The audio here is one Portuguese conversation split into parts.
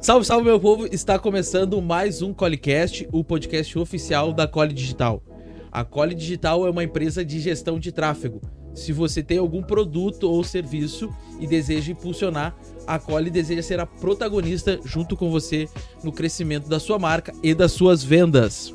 Salve, salve, meu povo! Está começando mais um Colecast, o podcast oficial da Cole Digital. A Cole Digital é uma empresa de gestão de tráfego. Se você tem algum produto ou serviço e deseja impulsionar, a Cole deseja ser a protagonista junto com você no crescimento da sua marca e das suas vendas.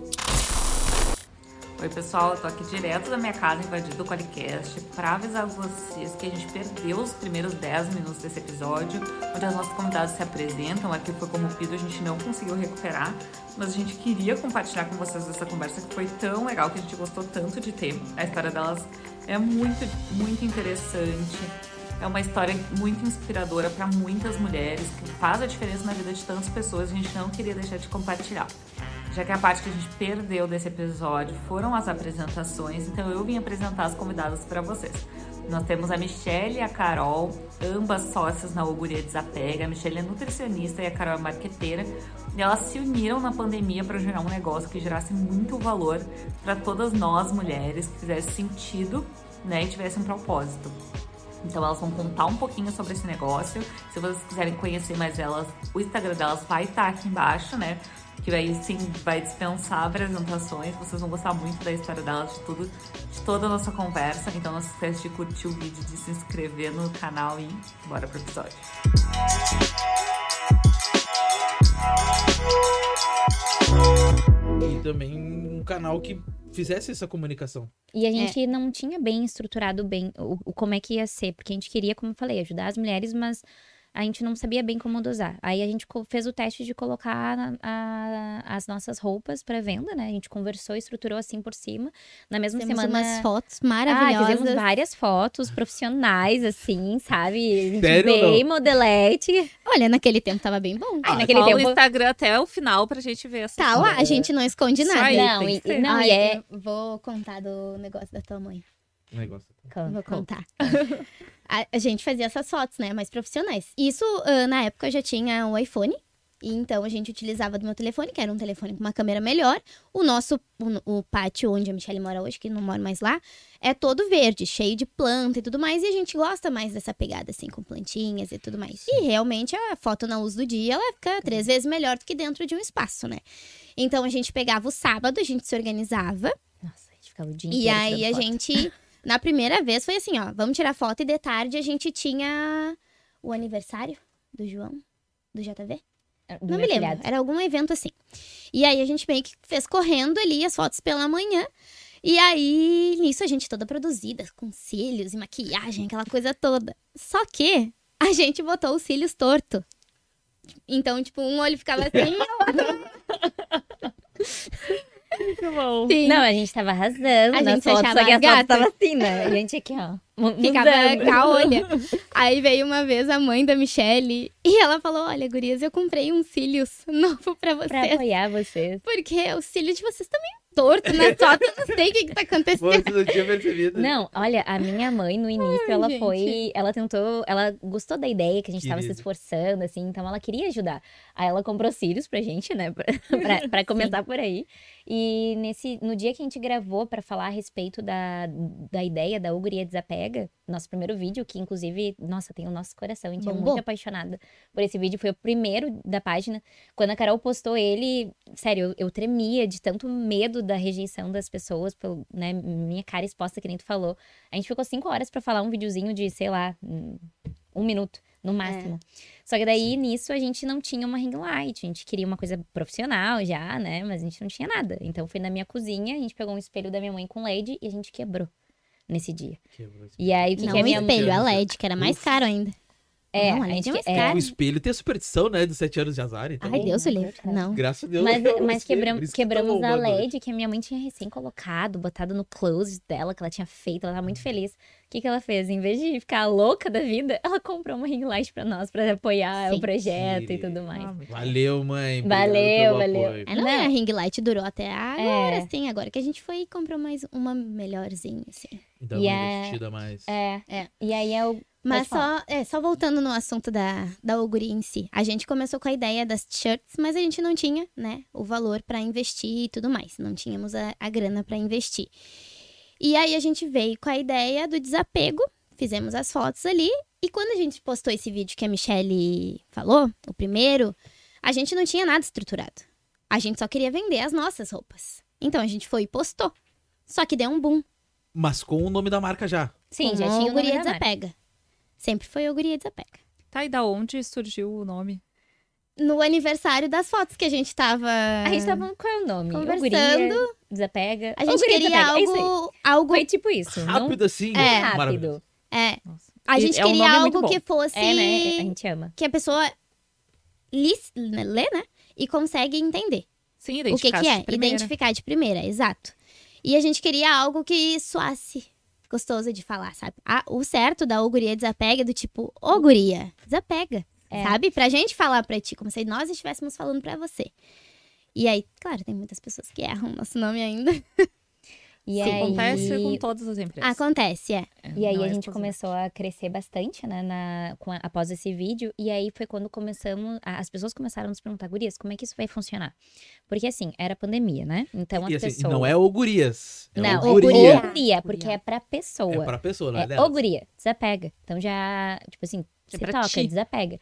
Oi, pessoal, eu tô aqui direto da minha casa, invadido do Qualicast, para avisar vocês que a gente perdeu os primeiros 10 minutos desse episódio, onde as nossas convidadas se apresentam. Aqui foi corrompido, a gente não conseguiu recuperar, mas a gente queria compartilhar com vocês essa conversa que foi tão legal, que a gente gostou tanto de ter. A história delas é muito, muito interessante. É uma história muito inspiradora para muitas mulheres, que faz a diferença na vida de tantas pessoas. A gente não queria deixar de compartilhar já que a parte que a gente perdeu desse episódio foram as apresentações, então eu vim apresentar as convidadas para vocês. Nós temos a Michelle e a Carol, ambas sócias na Auguria Desapega. A Michelle é nutricionista e a Carol é marqueteira. E elas se uniram na pandemia para gerar um negócio que gerasse muito valor para todas nós mulheres, que fizesse sentido né, e tivesse um propósito. Então elas vão contar um pouquinho sobre esse negócio. Se vocês quiserem conhecer mais elas, o Instagram delas vai estar aqui embaixo, né? Que aí sim vai dispensar apresentações. Vocês vão gostar muito da história dela, de tudo, de toda a nossa conversa. Então não se esqueça de curtir o vídeo, de se inscrever no canal e bora pro episódio. E também um canal que fizesse essa comunicação. E a gente é. não tinha bem estruturado bem o, o, como é que ia ser, porque a gente queria, como eu falei, ajudar as mulheres, mas a gente não sabia bem como dosar. Aí a gente fez o teste de colocar a, as nossas roupas para venda, né? A gente conversou, estruturou assim por cima. Na mesma Temos semana. umas fotos maravilhosas. Ah, fizemos várias fotos profissionais, assim, sabe? Sério, bem não? modelete. Olha, naquele tempo tava bem bom. Ah, naquele tempo... o Instagram até o final pra gente ver essa Tá lá, a gente não esconde nada. Aí, não, e, não, Ai, e é... Vou contar do negócio da tua mãe. Negócio. Vou contar. a, a, gente fazia essas fotos, né? Mais profissionais. Isso, uh, na época, eu já tinha um iPhone. E então a gente utilizava do meu telefone, que era um telefone com uma câmera melhor. O nosso, o, o, pátio onde a Michelle mora hoje, que não mora mais lá, é todo verde, cheio de planta e tudo mais. E a gente gosta mais dessa pegada, assim, com plantinhas e tudo mais. E realmente a foto na luz do dia, ela fica três vezes melhor do que dentro de um espaço, né? Então a gente pegava o sábado, a gente se organizava. Nossa, a gente ficava o dia inteiro. E aí a foto. gente na primeira vez foi assim, ó, vamos tirar foto e de tarde a gente tinha o aniversário do João, do JV. É, do Não me lembro, era algum evento assim. E aí a gente meio que fez correndo ali as fotos pela manhã. E aí, nisso a gente toda produzida, com cílios e maquiagem, aquela coisa toda. Só que a gente botou os cílios torto. Então, tipo, um olho ficava assim e o outro. Muito bom. Sim. Não, a gente tava arrasando a gente fotos, só que a foto tava assim, né? A gente aqui, ó. Ficava com a olha. Aí veio uma vez a mãe da Michelle e ela falou: Olha, gurias, eu comprei um cílios novo pra vocês. Pra apoiar vocês. Porque o cílio de vocês também torto na foto, eu não sei o que, que tá acontecendo. Você não tinha percebido. Não, olha, a minha mãe, no início, Ai, ela gente. foi. Ela tentou. Ela gostou da ideia que a gente Querida. tava se esforçando, assim, então ela queria ajudar. Aí ela comprou cílios pra gente, né? Pra, pra, pra começar por aí. E nesse, no dia que a gente gravou para falar a respeito da, da ideia da Uguria Desapega, nosso primeiro vídeo, que inclusive, nossa, tem o nosso coração, a gente é muito apaixonada por esse vídeo, foi o primeiro da página. Quando a Carol postou ele, sério, eu, eu tremia de tanto medo da rejeição das pessoas, pelo, né, minha cara exposta, que nem tu falou. A gente ficou cinco horas para falar um videozinho de, sei lá, um minuto no é. máximo. É. Só que daí, Sim. nisso, a gente não tinha uma ring light. A gente queria uma coisa profissional já, né? Mas a gente não tinha nada. Então, foi na minha cozinha, a gente pegou um espelho da minha mãe com LED e a gente quebrou nesse dia. Quebrou e aí, o que, não, que é minha espelho, a LED, que era mais Ufa. caro ainda. É, não, a gente é, é, O espelho tem a superstição, né? Dos sete anos de azar. Então... Ai, Deus o livre. Não. Graças a Deus. Mas, mas quebramos, quebramos tá a LED que a minha mãe tinha recém colocado, botado no close dela, que ela tinha feito. Ela tava muito feliz. O que, que ela fez? Em vez de ficar louca da vida, ela comprou uma ring light pra nós, pra apoiar Sim. o projeto Sim. e tudo mais. Ah, valeu, mãe. Valeu, valeu. É, não, não, a ring light durou até agora, é. sim. Agora que a gente foi e comprou mais uma melhorzinha, assim. Então, uma é... investida mais. É, é. E aí é o mas só, é, só voltando no assunto da, da Oguri em si. A gente começou com a ideia das t-shirts, mas a gente não tinha, né, o valor para investir e tudo mais. Não tínhamos a, a grana para investir. E aí a gente veio com a ideia do desapego, fizemos as fotos ali. E quando a gente postou esse vídeo que a Michelle falou, o primeiro, A gente não tinha nada estruturado. A gente só queria vender as nossas roupas. Então a gente foi e postou. Só que deu um boom. Mas com o nome da marca já. Sim, com já tinha o Guria. Desapega. Sempre foi o Guria Desapega. Tá, e da onde surgiu o nome? No aniversário das fotos que a gente tava. A gente tava, qual é o nome? Conversando. Guria, desapega. A gente guria, queria desapega. É isso aí. algo. algo Foi tipo isso. não Rápido assim. É. Maravilhoso. rápido. É. Nossa. A gente é um queria muito algo que fosse. É, né? A gente ama. Que a pessoa li, lê, né? E consegue entender Sim, o que, identificar que é. Identificar de primeira, exato. E a gente queria algo que soasse gostoso de falar, sabe? Ah, o certo da Oguria desapega é do tipo, ô guria, desapega. É. Sabe? Pra gente falar pra ti, como se nós estivéssemos falando pra você. E aí, claro, tem muitas pessoas que erram o nosso nome ainda. E Sim, aí, acontece com todas as empresas. Acontece, é. E aí a é gente começou a crescer bastante, né, na, com a- após esse vídeo. E aí foi quando começamos, a- as pessoas começaram a nos perguntar, gurias, como é que isso vai funcionar? Porque assim, era pandemia, né? Então as E assim, pessoas... não é o gurias. É Não, o o guria. guria, porque é pra pessoa. É pra pessoa, não é, É, dela. ô guria, desapega. Então já, tipo assim, É se pra toca, ti. desapega.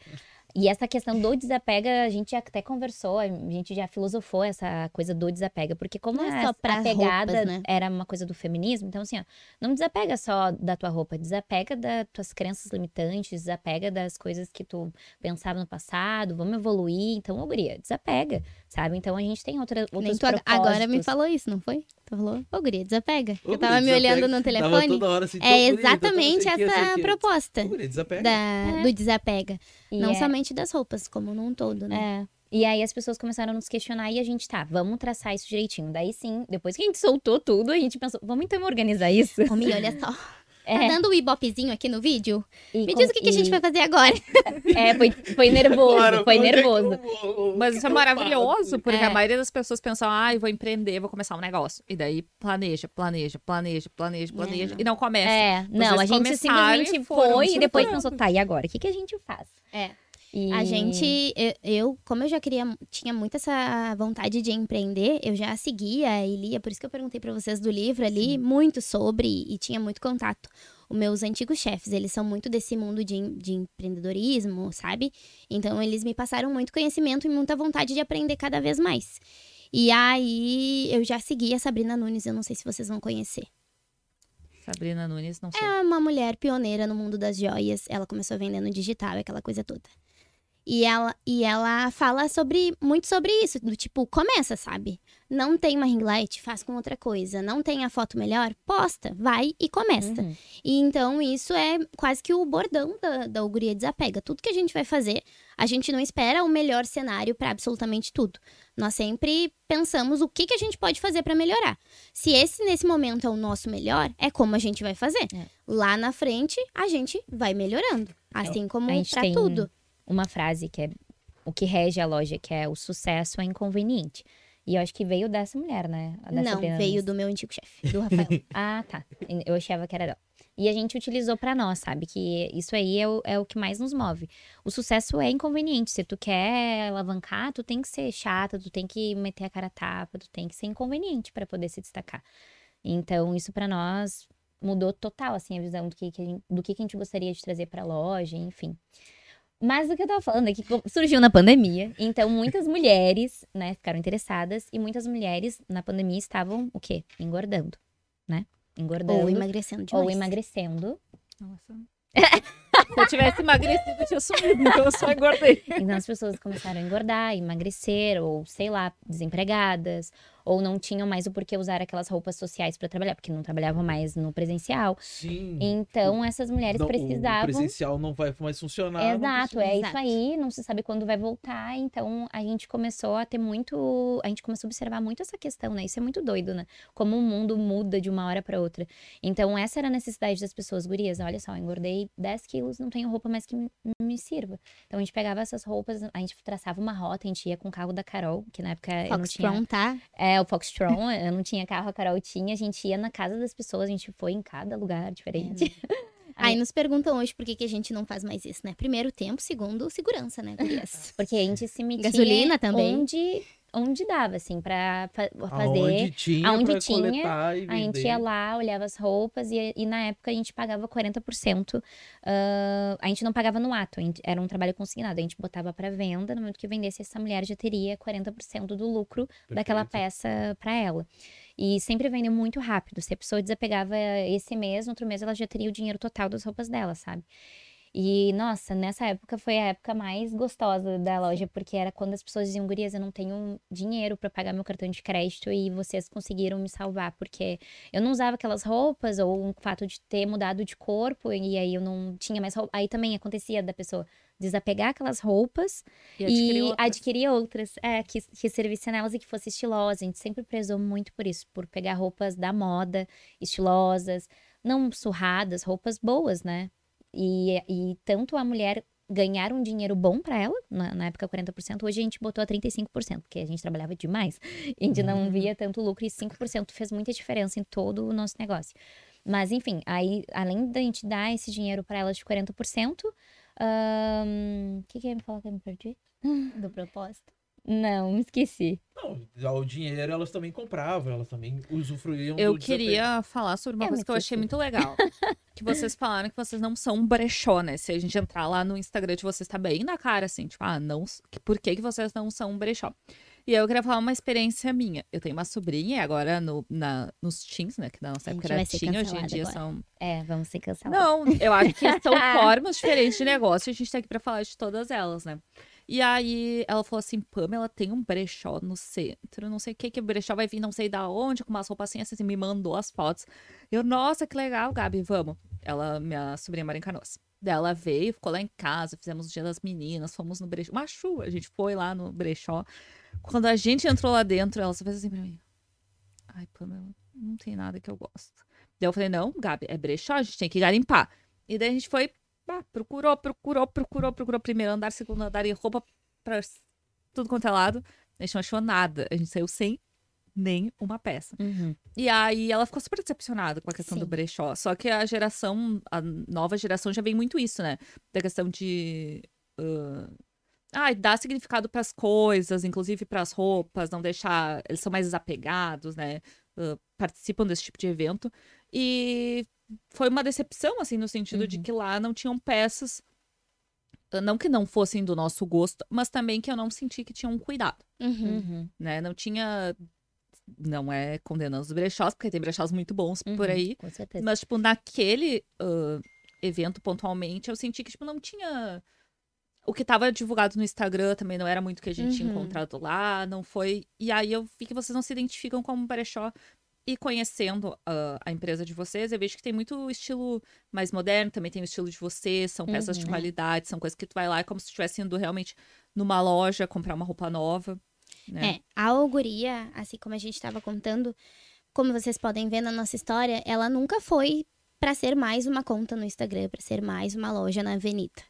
E essa questão do desapega, a gente até conversou, a gente já filosofou essa coisa do desapega, porque como Não é só a pegada roupas, né? era uma coisa do feminismo, então assim, ó, não desapega só da tua roupa, desapega das tuas crenças limitantes, desapega das coisas que tu pensava no passado, vamos evoluir, então, ô guria, desapega, sabe? Então a gente tem outra, outros tu ag- agora me falou isso, não foi? Tu falou, ô guria, desapega. Ô, eu tava guria, me olhando desapega. no Tava telefone. toda hora assim, É exatamente o que, não sei o essa que. proposta Ô, guria, desapega. da, É. do desapega. E Não é- somente das roupas, como num todo, né? É. E aí as pessoas começaram a nos questionar e a gente, tá, vamos traçar isso direitinho. Daí sim, depois que a gente soltou tudo, a gente pensou, vamos então organizar isso. Ô, Mi, olha só. É, Tá dando o ibopezinho aqui no vídeo? e Me com- diz o que, que a e- gente vai fazer agora. É, foi, foi nervoso, Claro, foi é nervoso. Mas isso é maravilhoso, porque É. a maioria das pessoas pensam, ah, eu vou empreender, vou começar um negócio. E daí planeja, planeja, planeja, planeja, planeja, não. e não começa. É, não, a Vocês gente e simplesmente foi e depois pensou, tá, e agora? O que, que a gente faz? É. E- A gente, eu, eu, como eu já queria, tinha muito essa vontade de empreender, eu já seguia e lia, por isso que eu perguntei pra vocês do livro ali, muito sobre e tinha muito contato. Os meus antigos chefes, eles são muito desse mundo de, de empreendedorismo, sabe? Então eles me passaram muito conhecimento e muita vontade de aprender cada vez mais. E aí eu já segui a Sabrina Nunes, eu não sei se vocês vão conhecer. Sabrina Nunes, não sei. É uma mulher pioneira no mundo das joias. Ela começou vendendo digital, aquela coisa toda. E ela, e ela fala sobre muito sobre isso, do tipo, começa, sabe? Não tem uma ring light, faz com outra coisa. Não tem a foto melhor, posta, vai e começa. Uhum. E então isso é quase que o bordão da, da Uguria Desapega. Tudo que a gente vai fazer, a gente não espera o melhor cenário para absolutamente tudo. Nós sempre pensamos o que, que a gente pode fazer para melhorar. Se esse nesse momento é o nosso melhor, é como a gente vai fazer. É. Lá na frente, a gente vai melhorando. Assim como para tem tudo. Uma frase que é o que rege a loja, que é o sucesso é inconveniente. E eu acho que veio dessa mulher, né? A da Não, veio do meu antigo chefe, do Rafael. Ah, tá. Eu achava que era dela. E a gente utilizou pra nós, sabe? Que isso aí é o, é o que mais nos move. O sucesso é inconveniente. Se tu quer alavancar, tu tem que ser chata, tu tem que meter a cara a tapa, tu tem que ser inconveniente pra poder se destacar. Então, isso pra nós mudou total, assim, a visão do que, que a gente, do que, que a gente gostaria de trazer pra loja, enfim. Mas o que eu tava falando é que surgiu na pandemia, então muitas mulheres, né, ficaram interessadas e muitas mulheres na pandemia estavam, o quê? Engordando, né? Engordando Ou emagrecendo demais. ou emagrecendo. Nossa. Se eu tivesse emagrecido, eu tinha sumido, então eu só engordei. Então as pessoas começaram a engordar, emagrecer, ou sei lá, desempregadas, ou não tinham mais o porquê usar aquelas roupas sociais para trabalhar, porque não trabalhavam mais no presencial. Sim. Então essas mulheres Não, O precisavam. presencial não vai mais funcionar. Exato, é isso aí, não se sabe quando vai voltar, então a gente começou a ter muito, a gente começou a observar muito essa questão, né? Isso é muito doido, né? Como o mundo muda de uma hora para outra. Então essa era a necessidade das pessoas, gurias, olha só, engordei 10 quilos, não tenho roupa mais que me, me sirva. Então a gente pegava essas roupas, a gente traçava uma rota, a gente ia com o carro da Carol, que na época eu não tinha... Foxtron, tá? É, o Foxtron, eu não tinha carro, a Carol tinha, a gente ia na casa das pessoas, a gente foi em cada lugar diferente. Aí nos perguntam hoje por que, que a gente não faz mais isso, né? Primeiro, tempo. Segundo, segurança, né, gurias? Porque a gente se metia Gasolina também. onde onde dava, assim, pra fa fazer. Aonde tinha, aonde tinha, A gente ia lá, olhava as roupas e, e na época a gente pagava 40%. ah, a gente não pagava no ato, gente- era um trabalho consignado. A gente botava pra venda, no momento que vendesse, essa mulher já teria 40% do lucro daquela Perfeito. peça pra ela. E sempre vendeu muito rápido. Se a pessoa desapegava esse mês, no outro mês ela já teria o dinheiro total das roupas dela, sabe? E, nossa, nessa época foi a época mais gostosa da loja, porque era quando as pessoas diziam, gurias, eu não tenho dinheiro pra pagar meu cartão de crédito e vocês conseguiram me salvar, porque eu não usava aquelas roupas, ou o fato de ter mudado de corpo, e aí eu não tinha mais roupa. Aí também acontecia da pessoa desapegar aquelas roupas E e adquirir outras. adquirir outras, é, que, que servissem nelas e que fosse estilosa. A gente sempre prezou muito por isso, por pegar roupas da moda, estilosas, não surradas, roupas boas, né? E, e tanto a mulher ganhar um dinheiro bom pra ela, na, na época 40%, hoje a gente botou a 35%, porque a gente trabalhava demais, a gente não via tanto lucro e 5% fez muita diferença em todo o nosso negócio. Mas enfim, aí além da gente dar esse dinheiro pra elas de 40%, ahn, o que que eu ia me falar que eu me perdi? Do propósito. Não, me esqueci. Não, o dinheiro elas também compravam, elas também usufruíam Eu do desapego. queria falar sobre uma É, coisa que eu achei muito legal. que vocês falaram que vocês não são um brechó, né? Se a gente entrar lá no Instagram de vocês, tá bem na cara, assim, tipo, ah, não. Por que, que vocês não são um brechó? E aí eu queria falar uma experiência minha. Eu tenho uma sobrinha, agora no, na, nos teens, né? Que na nossa época era teen, hoje em dia agora. são. É, vamos ser cancelados. Não, eu acho que são formas diferentes de negócio. A gente tá aqui pra falar de todas elas, né? E aí ela falou assim: Pamela tem um brechó no centro, não sei o que, que o brechó vai vir, não sei da onde, com umas roupas assim, assim, me mandou as fotos. Eu, nossa, que legal, Gabi, vamos. Ela, minha sobrinha mora em Canoas. Daí ela veio, ficou lá em casa, fizemos o dia das meninas, fomos no brechó. Uma chuva, a gente foi lá no brechó. Quando a gente entrou lá dentro, ela só fez assim pra mim. Ai, Pamela, não tem nada que eu gosto. Daí eu falei, não, Gabi, é brechó, a gente tem que garimpar. E daí a gente foi, procurou, procurou, procurou, procurou primeiro andar, segundo andar e roupa pra tudo quanto é lado. A gente não achou nada. A gente saiu sem nem uma peça. Uhum. E aí ela ficou super decepcionada com a questão do Sim. brechó. Só que a geração, a nova geração já vem muito isso, né? Da questão de. ah, ah, dar significado pras coisas, inclusive pras roupas, não deixar. Eles são mais desapegados, né? Ah, participam desse tipo de evento. E foi uma decepção, assim, no sentido de Uhum. que lá não tinham peças. Não que não fossem do nosso gosto, mas também que eu não senti que tinham um cuidado Uhum. Uhum. né? Não tinha. Não é condenando os brechós, porque tem brechós muito bons por Uhum, aí. Com certeza. Mas, tipo, naquele ah, evento pontualmente, eu senti que, tipo, não tinha. O que tava divulgado no Instagram também não era muito o que a gente tinha Uhum. encontrado lá, não foi. E aí eu vi que vocês não se identificam como brechó. E conhecendo ah, a empresa de vocês, eu vejo que tem muito estilo mais moderno, também tem o estilo de vocês, são peças de Uhum. qualidade, são coisas que tu vai lá, é como se estivesse indo realmente numa loja comprar uma roupa nova. Né? É, a Auguria, assim como a gente estava contando, como vocês podem ver na nossa história, ela nunca foi para ser mais uma conta no Instagram, para ser mais uma loja na Avenida.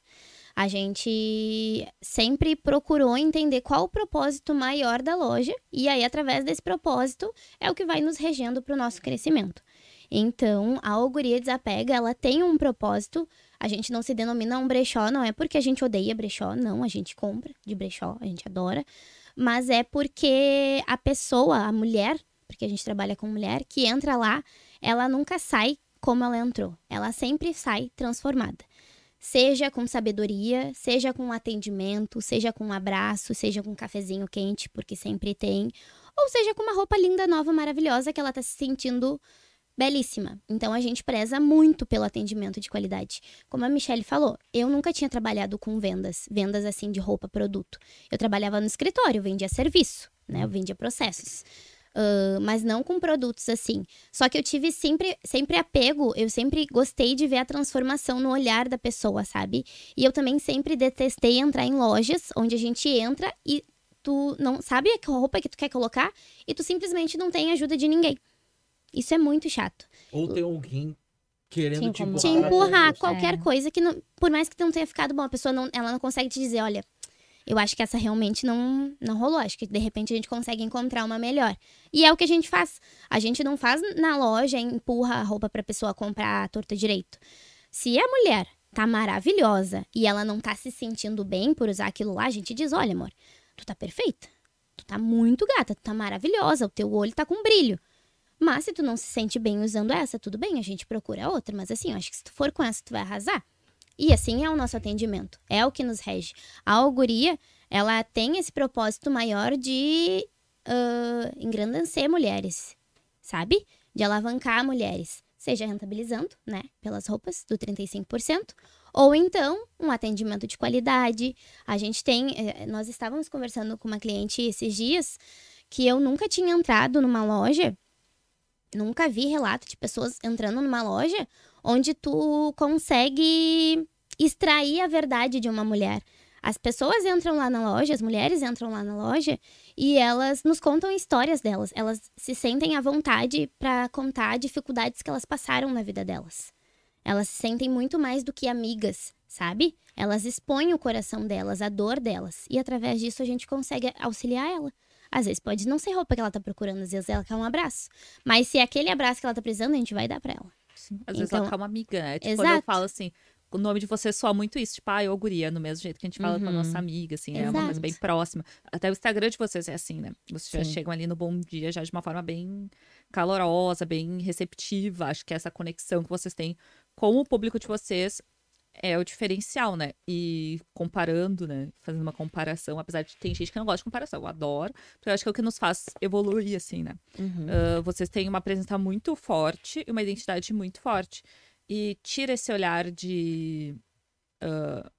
A gente sempre procurou entender qual o propósito maior da loja e aí através desse propósito é o que vai nos regendo para o nosso crescimento. Então, a Auguria Desapega, ela tem um propósito. A gente não se denomina um brechó, não é porque a gente odeia brechó, não, a gente compra de brechó, a gente adora mas é porque a pessoa, a mulher, porque a gente trabalha com mulher, que entra lá, ela nunca sai como ela entrou. Ela sempre sai transformada. Seja com sabedoria, seja com atendimento, seja com um abraço, seja com um cafezinho quente, porque sempre tem, ou seja com uma roupa linda, nova, maravilhosa que ela tá se sentindo belíssima. Então a gente preza muito pelo atendimento de qualidade. Como a Michelle falou, eu nunca tinha trabalhado com vendas, vendas assim de roupa, produto. Eu trabalhava no escritório, vendia serviço, né? Eu vendia processos. Ah, mas não com produtos assim. Só que eu tive sempre, sempre apego, eu sempre gostei de ver a transformação no olhar da pessoa, sabe? E eu também sempre detestei entrar em lojas onde a gente entra e tu não sabe a roupa que tu quer colocar e tu simplesmente não tem ajuda de ninguém. Isso é muito chato. Ou tem alguém querendo Te empurrar. Te empurrar qualquer É. coisa que não, por mais que não tenha ficado bom, a pessoa não, ela não consegue te dizer, olha, eu acho que essa realmente não, não rolou, acho que de repente a gente consegue encontrar uma melhor. E é o que a gente faz. A gente não faz na loja, empurra a roupa pra pessoa comprar a torta direito. Se a mulher tá maravilhosa e ela não tá se sentindo bem por usar aquilo lá, a gente diz, olha, amor, tu tá perfeita. Tu tá muito gata, tu tá maravilhosa, o teu olho tá com brilho. Mas se tu não se sente bem usando essa, tudo bem, a gente procura outra. Mas assim, eu acho que se tu for com essa, tu vai arrasar. E assim é o nosso atendimento. É o que nos rege. A auguria, ela tem esse propósito maior de uh, engrandecer mulheres, sabe? De alavancar mulheres. Seja rentabilizando, né? Pelas roupas do 35%. Ou então, um atendimento de qualidade. A gente tem. Eh, nós estávamos conversando com uma cliente esses dias que eu nunca tinha entrado numa loja nunca vi relato de pessoas entrando numa loja onde tu consegue extrair a verdade de uma mulher. As pessoas entram lá na loja, as mulheres entram lá na loja e elas nos contam histórias delas. Elas se sentem à vontade para contar dificuldades que elas passaram na vida delas. Elas se sentem muito mais do que amigas, sabe? Elas expõem o coração delas, a dor delas. E através disso a gente consegue auxiliar ela. Às vezes pode não ser roupa que ela tá procurando, às vezes ela quer um abraço. Mas se é aquele abraço que ela tá precisando, a gente vai dar pra ela. Sim. Às então, vezes ela então, quer uma amiga, né? Tipo, exato. quando eu falo assim, o nome de você soa muito isso, tipo, ai, ô guria, no mesmo jeito que a gente fala uhum. com a nossa uhum. amiga, assim, Exato. é uma coisa bem próxima. Até o Instagram de vocês é assim, né? Vocês Sim. já chegam ali no bom dia já de uma forma bem calorosa, bem receptiva. Acho que essa conexão que vocês têm com o público de vocês é o diferencial, né? E comparando, né? Fazendo uma comparação, apesar de tem gente que não gosta de comparação, eu adoro, porque eu acho que é o que nos faz evoluir, assim, né? Uhum. Uh, vocês têm uma presença muito forte e uma identidade muito forte. E tira esse olhar de. Uh,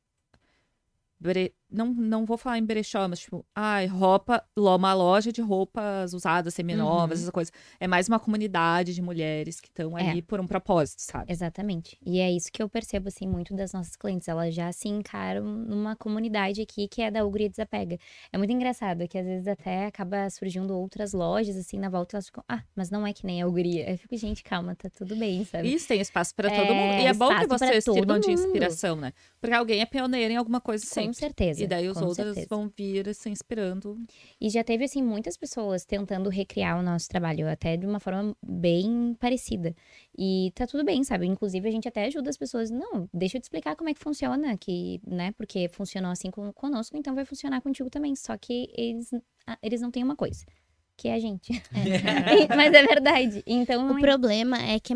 não, não vou falar em brechó, mas tipo, ai, roupa, uma loja de roupas usadas, seminovas, uhum. essa coisa. É mais uma comunidade de mulheres que estão ali é. por um propósito, sabe? Exatamente. E é isso que eu percebo, assim, muito das nossas clientes. Elas já se encaram numa comunidade aqui que é da Ugria Desapega. É muito engraçado que às vezes até acaba surgindo outras lojas, assim, na volta elas ficam, ah, mas não é que nem a Ugria. Eu fico, gente, calma, tá tudo bem, sabe? Isso, tem espaço para todo é, mundo. E é bom que vocês sirvam de inspiração, né? Porque alguém é pioneiro em alguma coisa sempre. Com certeza. E daí os outros certeza. vão vir se inspirando. E já teve, assim, muitas pessoas tentando recriar o nosso trabalho, até de uma forma bem parecida. E tá tudo bem, sabe? Inclusive, a gente até ajuda as pessoas. Não, deixa eu te explicar como é que funciona, que, né? Porque funcionou assim com, conosco, então vai funcionar contigo também. Só que eles, eles não têm uma coisa que é a gente. É. Mas é verdade. Então, o é... problema é que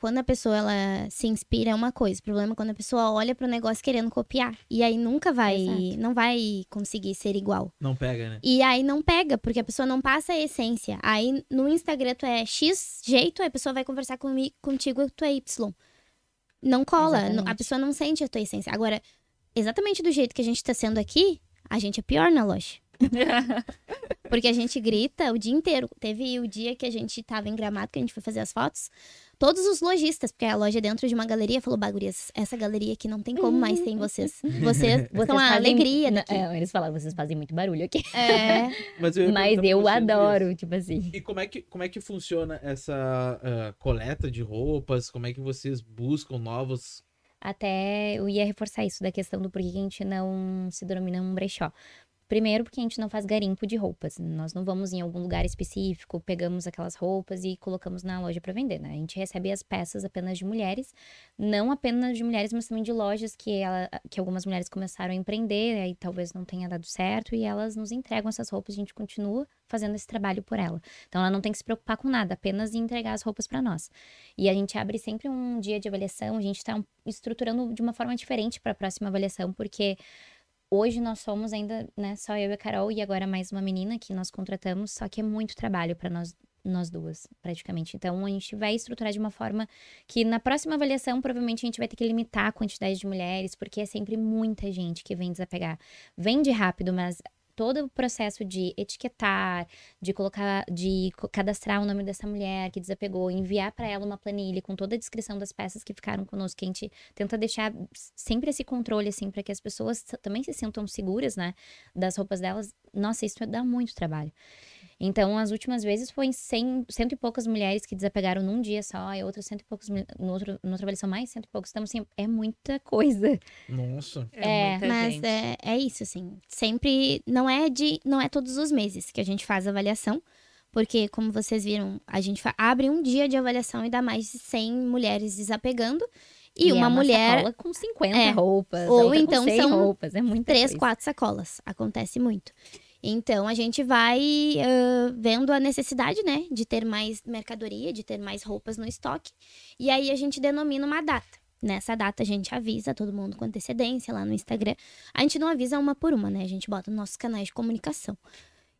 quando a pessoa ela se inspira é uma coisa. O problema é quando a pessoa olha para o negócio querendo copiar. E aí nunca vai, Exato. não vai conseguir ser igual. Não pega, né? E aí não pega, porque a pessoa não passa a essência. Aí no Instagram tu é X jeito, aí a pessoa vai conversar comigo, contigo, tu é Y. Não cola, a pessoa não sente a tua essência. Agora, exatamente do jeito que a gente tá sendo aqui, a gente é pior na loja. Porque a gente grita o dia inteiro. Teve o dia que a gente tava em gramado, que a gente foi fazer as fotos todos os lojistas, porque a loja é dentro de uma galeria, falou, bagurias, essa galeria aqui não tem como mais sem vocês. Vocês, vocês são a alegria daqui. É, eles falaram, vocês fazem muito barulho aqui. É. Mas eu, Mas eu adoro, tipo assim. E como é que, como é que funciona essa uh, coleta de roupas? Como é que vocês buscam novos até eu ia reforçar isso da questão do porquê que a gente não se denomina um brechó. Primeiro, porque a gente não faz garimpo de roupas. Nós não vamos em algum lugar específico, pegamos aquelas roupas e colocamos na loja para vender, né? A gente recebe as peças apenas de mulheres, não apenas de mulheres, mas também de lojas que, ela, que algumas mulheres começaram a empreender, aí talvez não tenha dado certo, e elas nos entregam essas roupas, a gente continua fazendo esse trabalho por ela. Então ela não tem que se preocupar com nada, apenas entregar as roupas para nós. E a gente abre sempre um dia de avaliação, a gente está estruturando de uma forma diferente para a próxima avaliação, porque Hoje nós somos ainda, né, só eu e a Carol e agora mais uma menina que nós contratamos, só que é muito trabalho para nós nós duas, praticamente. Então, a gente vai estruturar de uma forma que na próxima avaliação, provavelmente a gente vai ter que limitar a quantidade de mulheres, porque é sempre muita gente que vem desapegar. Vende rápido, mas todo o processo de etiquetar, de colocar, de cadastrar o nome dessa mulher que desapegou, enviar para ela uma planilha com toda a descrição das peças que ficaram conosco, que a gente tenta deixar sempre esse controle, assim, para que as pessoas também se sintam seguras, né, das roupas delas. Nossa, isso dá muito trabalho. Então, as últimas vezes foi cem, cento e poucas mulheres que desapegaram num dia só, e outras cento e poucos, no outro, no outra avaliação mais cento e poucos. Então, assim, é muita coisa. Nossa. É, é mas é, é isso, assim. Sempre, não é de, não é todos os meses que a gente faz a avaliação. Porque, como vocês viram, a gente abre um dia de avaliação e dá mais de 100 mulheres desapegando. E, e uma, é uma mulher com 50 é, roupas, ou então são roupas, é muita três, coisa. quatro sacolas. Acontece muito. Então a gente vai uh, vendo a necessidade, né, de ter mais mercadoria, de ter mais roupas no estoque. E aí a gente denomina uma data. Nessa data a gente avisa todo mundo com antecedência lá no Instagram. A gente não avisa uma por uma, né? A gente bota nos nossos canais de comunicação.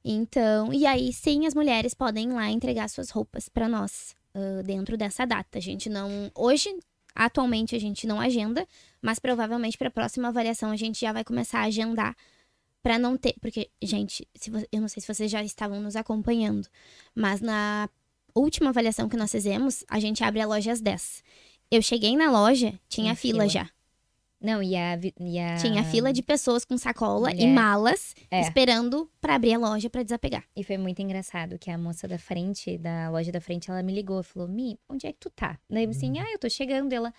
Então, e aí sim as mulheres podem ir lá entregar suas roupas para nós uh, dentro dessa data. A gente não. Hoje, atualmente, a gente não agenda, mas provavelmente para a próxima avaliação a gente já vai começar a agendar para não ter. Porque, gente, se, eu não sei se vocês já estavam nos acompanhando, mas na última avaliação que nós fizemos, a gente abre a loja às 10. Eu cheguei na loja, tinha fila, fila, já. Não, e a, e a... Tinha fila de pessoas com sacola e malas é. esperando para abrir a loja para desapegar. E foi muito engraçado que a moça da frente, da loja da frente, ela me ligou, falou: "Mi, onde é que tu tá?" Daí eu assim: uhum. "Ah, eu tô chegando". Ela: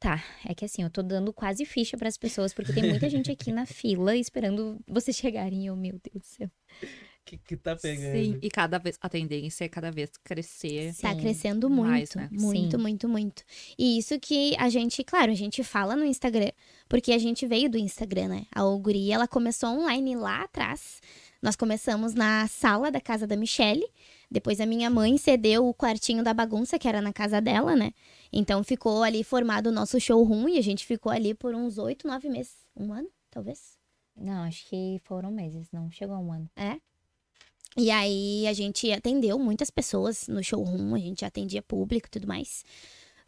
Tá, é que assim, eu tô dando quase ficha para as pessoas, porque tem muita gente aqui na fila esperando vocês chegarem. E eu, meu Deus do céu que, que tá pegando. Sim, e cada vez a tendência é cada vez crescer. Sim. Tá crescendo muito, mais, né? muito, Sim. muito, muito. E isso que a gente, claro, a gente fala no Instagram, porque a gente veio do Instagram, né? A Oguri, ela começou online lá atrás. Nós começamos na sala da casa da Michelle. Depois a minha mãe cedeu o quartinho da bagunça, que era na casa dela, né? Então ficou ali formado o nosso showroom e a gente ficou ali por uns oito, nove meses. Um ano, talvez? Não, acho que foram meses, não chegou a um ano. É? E aí a gente atendeu muitas pessoas no showroom, a gente atendia público e tudo mais.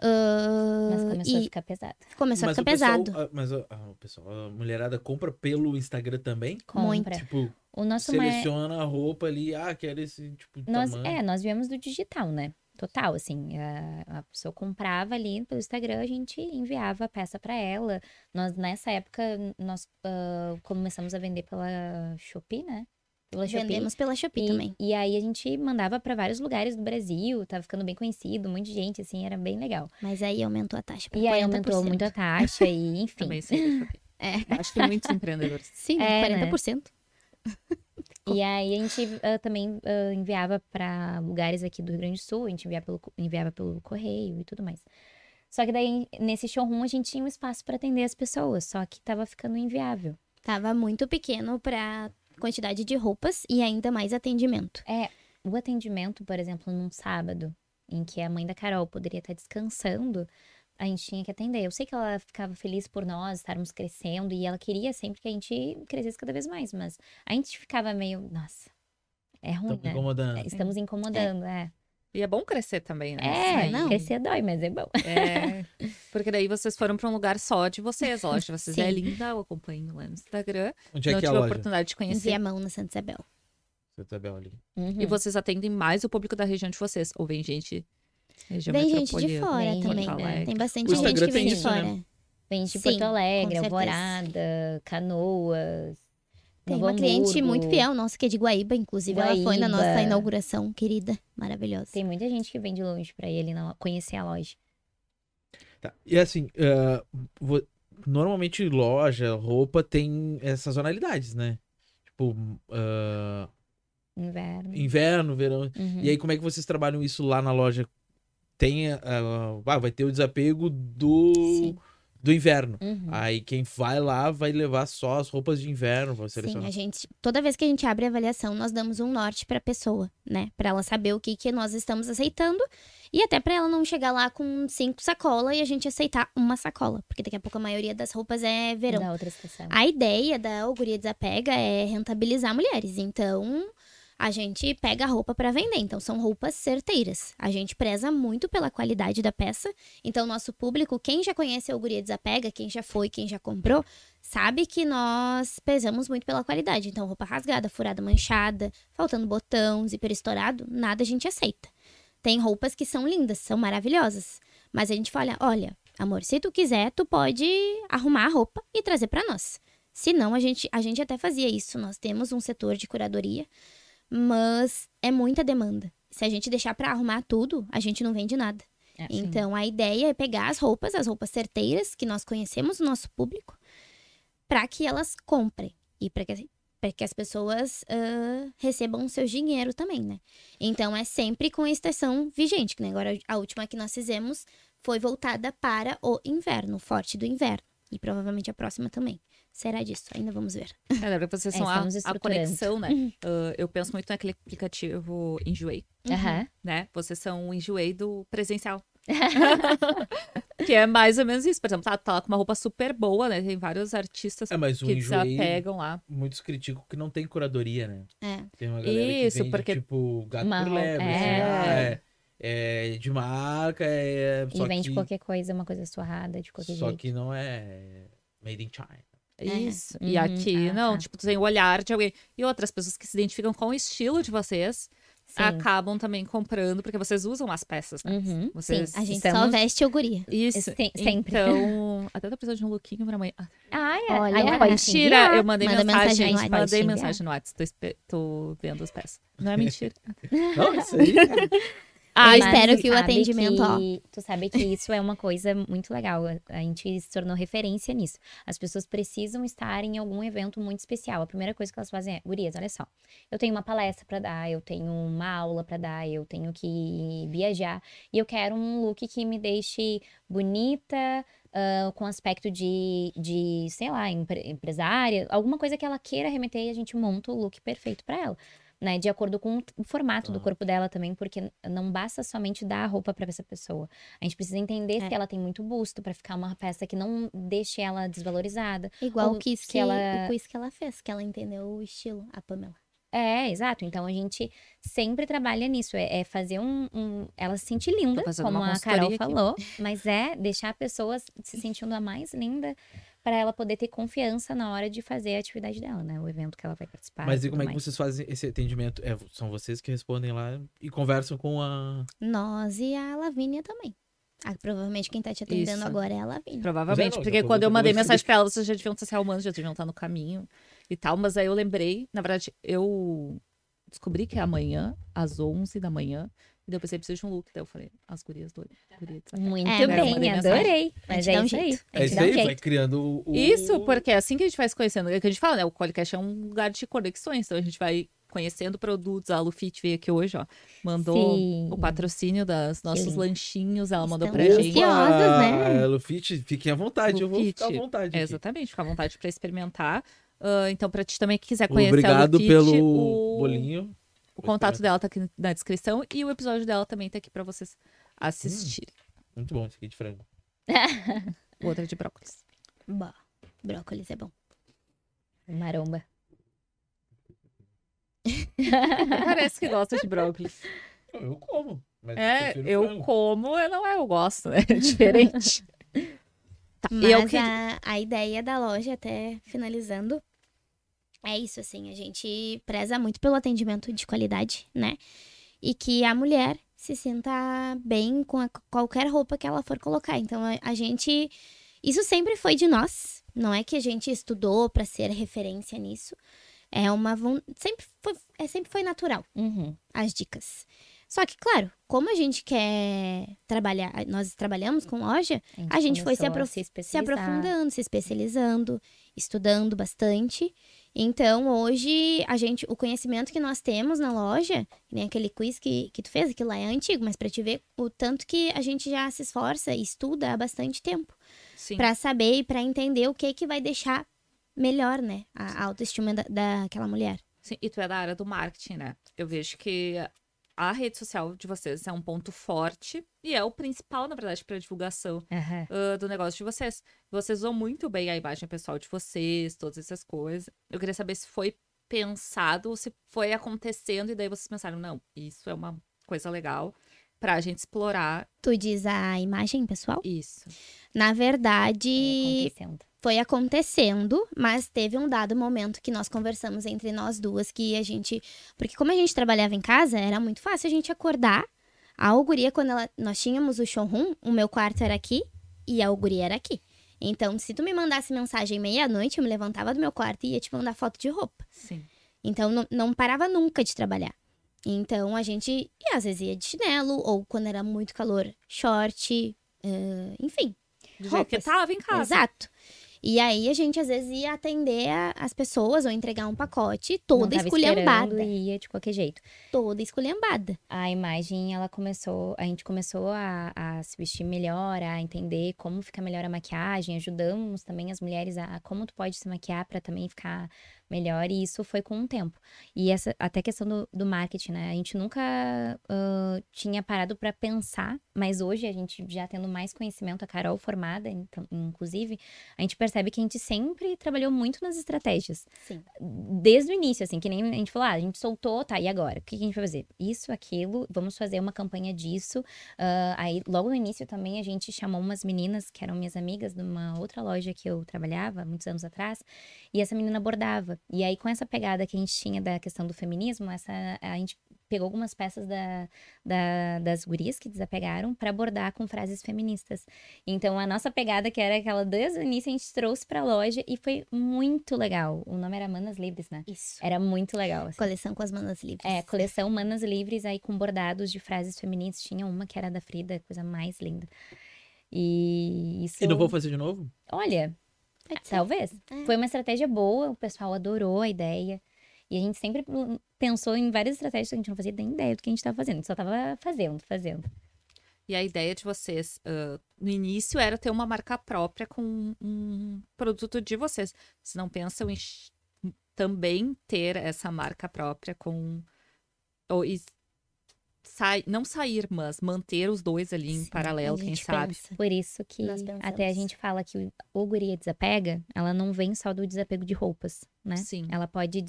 Uh, mas começou a ficar pesado. Começou mas a ficar pesado. Pessoal, mas o pessoal, a mulherada compra pelo Instagram também? Compra. Tipo, o nosso seleciona a roupa ali, ah, quero esse tipo de nós, tamanho. É, nós viemos do digital, né? Total, assim, a, a pessoa comprava ali pelo Instagram, a gente enviava a peça para ela. Nós, nessa época, nós uh, começamos a vender pela Shopee, né? Pela Vendemos pela Shopee e, também. E aí a gente mandava para vários lugares do Brasil, tava ficando bem conhecido, um monte de gente, assim, era bem legal. Mas aí aumentou a taxa. E aí aumentou muito a taxa, e enfim. também sei É. Acho que muitos empreendedores. Sim, é, 40%. Né? e aí a gente uh, também uh, enviava para lugares aqui do Rio Grande do Sul, a gente enviava pelo, enviava pelo correio e tudo mais. Só que daí, nesse showroom, a gente tinha um espaço para atender as pessoas, só que tava ficando inviável. Tava muito pequeno para quantidade de roupas e ainda mais atendimento. É, o atendimento, por exemplo, num sábado, em que a mãe da Carol poderia estar descansando, a gente tinha que atender. Eu sei que ela ficava feliz por nós estarmos crescendo e ela queria sempre que a gente crescesse cada vez mais, mas a gente ficava meio, nossa, é ruim, Estamos né? incomodando. É, estamos incomodando, é. é. E é bom crescer também, né? É, não. Crescer dói, mas é bom. É. Porque daí vocês foram para um lugar só de vocês. A loja de vocês é Sim. é linda, eu acompanho lá no Instagram. Onde é Não que é tive a oportunidade de conhecer. a mão na Santa Isabel. Santa Isabel ali. Uhum. E vocês atendem mais o público da região de vocês? Ou vem gente. Região vem gente de fora vem também, né? Tem bastante gente que vem de isso, fora. Né? Vem de Porto Alegre, Alvorada, Canoas. Tem uma cliente muito fiel, nossa, que é de Guaíba, inclusive. Guaíba. Ela foi na nossa inauguração, querida, maravilhosa. Tem muita gente que vem de longe para ele conhecer a loja. Tá. E assim, uh, normalmente loja, roupa tem essas sazonalidades, né? Tipo, uh, inverno. Inverno, verão. Uhum. E aí, como é que vocês trabalham isso lá na loja? Tem, uh, vai ter o desapego do. Sim do inverno. Uhum. Aí quem vai lá vai levar só as roupas de inverno, vai selecionar. Sim, a gente, toda vez que a gente abre a avaliação, nós damos um norte para a pessoa, né? Para ela saber o que que nós estamos aceitando e até para ela não chegar lá com cinco sacolas e a gente aceitar uma sacola, porque daqui a pouco a maioria das roupas é verão. Da outra estação. A ideia da Auguria Desapega é rentabilizar mulheres. Então, a gente pega a roupa para vender. Então, são roupas certeiras. A gente preza muito pela qualidade da peça. Então, nosso público, quem já conhece a Guria Desapega, quem já foi, quem já comprou, sabe que nós pesamos muito pela qualidade. Então, roupa rasgada, furada, manchada, faltando botão, zíper estourado, nada a gente aceita. Tem roupas que são lindas, são maravilhosas. Mas a gente fala, olha, amor, se tu quiser, tu pode arrumar a roupa e trazer para nós. Se não, a gente, a gente até fazia isso. Nós temos um setor de curadoria mas é muita demanda. Se a gente deixar para arrumar tudo, a gente não vende nada. É, então a ideia é pegar as roupas, as roupas certeiras que nós conhecemos o nosso público, para que elas comprem e para que para que as pessoas uh, recebam seu dinheiro também, né? Então é sempre com a estação vigente, que né? agora a última que nós fizemos foi voltada para o inverno, forte do inverno, e provavelmente a próxima também. Será disso? Ainda vamos ver. É, lembra que vocês É, são a, a conexão, né? Ah, eu penso muito naquele aplicativo Enjoei, Aham. né? Vocês são o Enjoei do presencial. que é mais ou menos isso. Por exemplo, tá, tá lá com uma roupa super boa, né? Tem vários artistas É, mas que enjoei, desapegam lá. muitos criticam que não tem curadoria, né? É. Tem uma galera Isso, que vende, porque- tipo, gato Uma por lebre. é. assim, ah, é, é de marca, é... E Só vende que, qualquer coisa, uma coisa surrada, de qualquer Só jeito. que não é made in China. Isso. Uhum. E aqui, Ah, não, tá. tipo, tu tem o olhar de alguém. E outras pessoas que se identificam com o estilo de vocês Sim. acabam também comprando, porque vocês usam as peças, né? Uhum. Vocês- Sim, A gente só veste o guria. Isso. Sempre. Então, até tô precisando de um lookinho pra amanhã. Ah, Ai, é. Olha, pode pode mentira! enviar. Eu mandei Manda mensagem, mensagem no WhatsApp. mandei mensagem no WhatsApp. Tô, tô vendo as peças. Não é mentira. Não, isso aí... Ah, Mas espero que o atendimento, ó. que- Tu sabe que isso é uma coisa muito legal. A- gente se tornou referência nisso. As pessoas precisam estar em algum evento muito especial. A primeira coisa que elas fazem é, gurias, olha só. Eu tenho uma palestra pra dar, eu tenho uma aula pra dar, eu tenho que viajar. E eu quero um look que me deixe bonita, ah, com aspecto de, de sei lá, empre- empresária. Alguma coisa que ela queira remeter e a gente monta o look perfeito pra ela né, de acordo com o formato do corpo dela também, porque não basta somente dar a roupa para essa pessoa. A gente precisa entender É. se ela tem muito busto para ficar uma peça que não deixe ela desvalorizada. Igual Ou o quiz se que, ela- o quiz que ela fez, que ela entendeu o estilo, a Pamela. É, exato. Então a gente sempre trabalha nisso, é, é fazer um, um- ela se sentir linda, como a Carol aqui. falou, mas é deixar a pessoa se sentindo a mais linda para ela poder ter confiança na hora de fazer a atividade dela, né? O evento que ela vai participar. Mas e como é que mais. vocês fazem esse atendimento? É, são vocês que respondem lá e conversam com a... Nós e a Lavínia também. Ah, provavelmente quem tá te atendendo Isso. agora é a Lavínia. Provavelmente, não, porque quando eu mandei vou mensagem pra ela, vocês já deviam estar se arrumando, já deviam estar no caminho e tal. Mas aí eu lembrei, na verdade, eu descobri que é amanhã, às 11 da manhã. E eu pensei, preciso de um look. Daí eu falei, as gurias do Gurias Muito É, bem, mensagem. adorei. Mas é isso aí. É isso aí, vai criando o... Isso, porque é assim que a gente vai se conhecendo. É o que a gente fala, né? O Colicast é um lugar de conexões. Então a gente vai conhecendo produtos. A Lufit veio aqui hoje, ó. Mandou Sim. o patrocínio dos nossos lindo. lanchinhos. Ela mandou pra Estamos gente. ansiosas, né? Ah, Lufite, fiquem à vontade, eu vou Lufite. ficar à vontade. É, aqui. exatamente, fica à vontade pra experimentar. Ah, então, pra ti também que quiser conhecer Obrigado a Lufit, pelo o, bolinho. O contato dela tá aqui na descrição e o episódio dela também tá aqui pra vocês assistirem. Muito bom esse aqui de frango. O outro é de brócolis. Bom, brócolis é bom. Maromba. Parece que gosta de brócolis. Eu como. Mas É, eu frango. como, eu não é, eu gosto, né? É diferente. Tá, Mas eu que... a, a ideia da loja, até finalizando, é isso, assim, a gente preza muito pelo atendimento de qualidade, né? E que a mulher se sinta bem com a- qualquer roupa que ela for colocar. Então, a, a gente... Isso sempre foi de nós, não é que a gente estudou pra ser referência nisso. É uma... Sempre foi, é, sempre foi natural Uhum. as dicas. Só que, claro, como a gente quer trabalhar, nós trabalhamos com loja, a gente foi se, começou a aprof- se especializar. aprofundando, se especializando, estudando bastante. Então, hoje, a gente, o conhecimento que nós temos na loja, nem aquele quiz que, que tu fez, aquilo lá é antigo, mas pra te ver o tanto que a gente já se esforça e estuda há bastante tempo. Pra saber e pra entender o que que vai deixar melhor, né, a autoestima da, daquela mulher. Sim, e tu é da área do marketing, né? Eu vejo que a rede social de vocês é um ponto forte e é o principal, na verdade, para divulgação Aham. ah, do negócio de vocês. Vocês usam muito bem a imagem pessoal de vocês, todas essas coisas. Eu queria saber se foi pensado ou se foi acontecendo e daí vocês pensaram, não, isso é uma coisa legal pra gente explorar Tu diz a imagem, pessoal? isso. Na É, verdade, acontecendo. foi acontecendo, mas teve um dado momento que nós conversamos entre nós duas que a gente. Porque como a gente trabalhava em casa, era muito fácil a gente acordar. A auguria, quando ela- nós tínhamos o showroom, o meu quarto era aqui e a auguria era aqui. Então, se tu me mandasse mensagem meia-noite, eu me levantava do meu quarto e ia te mandar foto de roupa. Sim. Então, não, não parava nunca de trabalhar. Então, a gente, e às vezes ia de chinelo, ou quando era muito calor, short, eh, enfim. Do jeito que tava em casa. Exato. E aí a gente às vezes ia atender a, as pessoas ou entregar um pacote toda esculhambada. e ia de qualquer jeito. Toda esculhambada. A imagem, ela começou, a gente começou a, a se vestir melhor, a entender como fica melhor a maquiagem, ajudamos também as mulheres a, a como tu pode se maquiar para também ficar melhor, e isso foi com o tempo. E essa, até questão do, do marketing, né? A gente nunca uh, tinha parado para pensar, mas hoje a gente já tendo mais conhecimento, a Carol formada, então, inclusive, a gente percebe que a gente sempre trabalhou muito nas estratégias. Sim. Desde o início, assim, que nem a gente falou, ah, a gente soltou, tá, e agora? O que a gente vai fazer? Isso, aquilo, vamos fazer uma campanha disso. Uh, aí, logo no início também, a gente chamou umas meninas que eram minhas amigas de uma outra loja que eu trabalhava, muitos anos atrás, e essa menina bordava. E aí, com essa pegada que a gente tinha da questão do feminismo, essa, a gente pegou algumas peças da, da, das gurias que desapegaram para bordar com frases feministas. Então, a nossa pegada, que era aquela desde o início, a gente trouxe pra loja e foi muito legal. O nome era Manas Livres, né? Isso. Era muito legal. Assim. Coleção com as manas livres. É, coleção Manas Livres, aí com bordados de frases femininas. Tinha uma que era da Frida, coisa mais linda. E isso. E não vou fazer de novo? Olha, Pode ser. talvez. É. Foi uma estratégia boa, o pessoal adorou a ideia. E a gente sempre hum, pensou em várias estratégias que a gente não fazia nem ideia do que a gente estava fazendo. A gente só estava fazendo, fazendo. E a ideia de vocês, ah, no início, era ter uma marca própria com um produto de vocês. Vocês não pensam em também ter essa marca própria com. Ou, e sai, não sair, mas manter os dois ali em Sim, paralelo, quem sabe. pensa. Por isso que até a gente fala que o- o guria desapega, ela não vem só do desapego de roupas, né? Sim. Ela pode,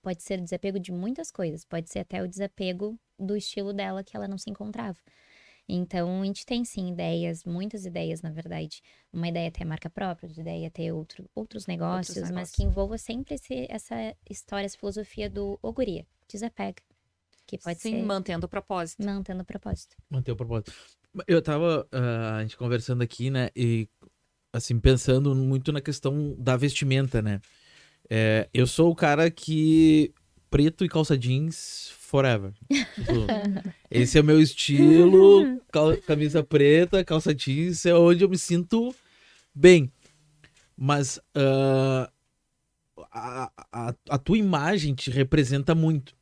pode ser desapego de muitas coisas. Pode ser até o desapego do estilo dela que ela não se encontrava. Então, a gente tem sim ideias, muitas ideias, na verdade. Uma ideia é ter marca própria, outra ideia é ter outro, outros negócios, mas negócios. que envolva sempre esse- essa história, essa filosofia do o guria, desapega. Que pode Sim, ser mantendo o propósito. mantendo o propósito. Manter o propósito. Eu tava, ah, a gente conversando aqui, né, e assim, pensando muito na questão da vestimenta, né? É, eu sou o cara que preto e calça jeans forever. Tipo, esse é o meu estilo, cal- camisa preta, calça jeans, é onde eu me sinto bem. Mas ah, a, a, a tua imagem te representa muito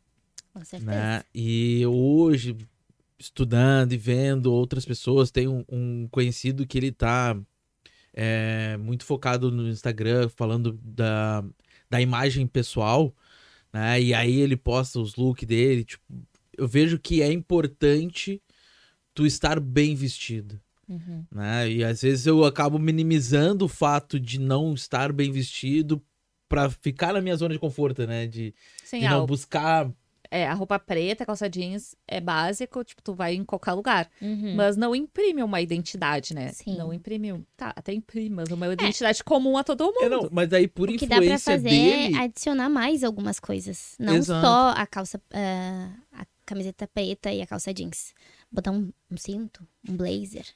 Com certeza. né? E hoje, estudando e vendo outras pessoas, tem um, um conhecido que ele tá é, muito focado no Instagram, falando da, da imagem pessoal, né? E aí ele posta os looks dele, tipo, eu vejo que é importante tu estar bem vestido. Uhum. Né? E às vezes eu acabo minimizando o fato de não estar bem vestido pra ficar na minha zona de conforto, né? De, de não buscar é, a roupa preta, a calça jeans é básico, tipo, tu vai em qualquer lugar. Uhum. Mas não imprime uma identidade, né? Sim. Não imprime. um- Tá, até imprime, mas uma identidade comum a todo mundo. É, não, mas aí por O que dá pra influência fazer dele. é adicionar mais algumas coisas. Não Exato. só a calça, ah, a camiseta preta e a calça jeans. Botar um, um cinto, um blazer.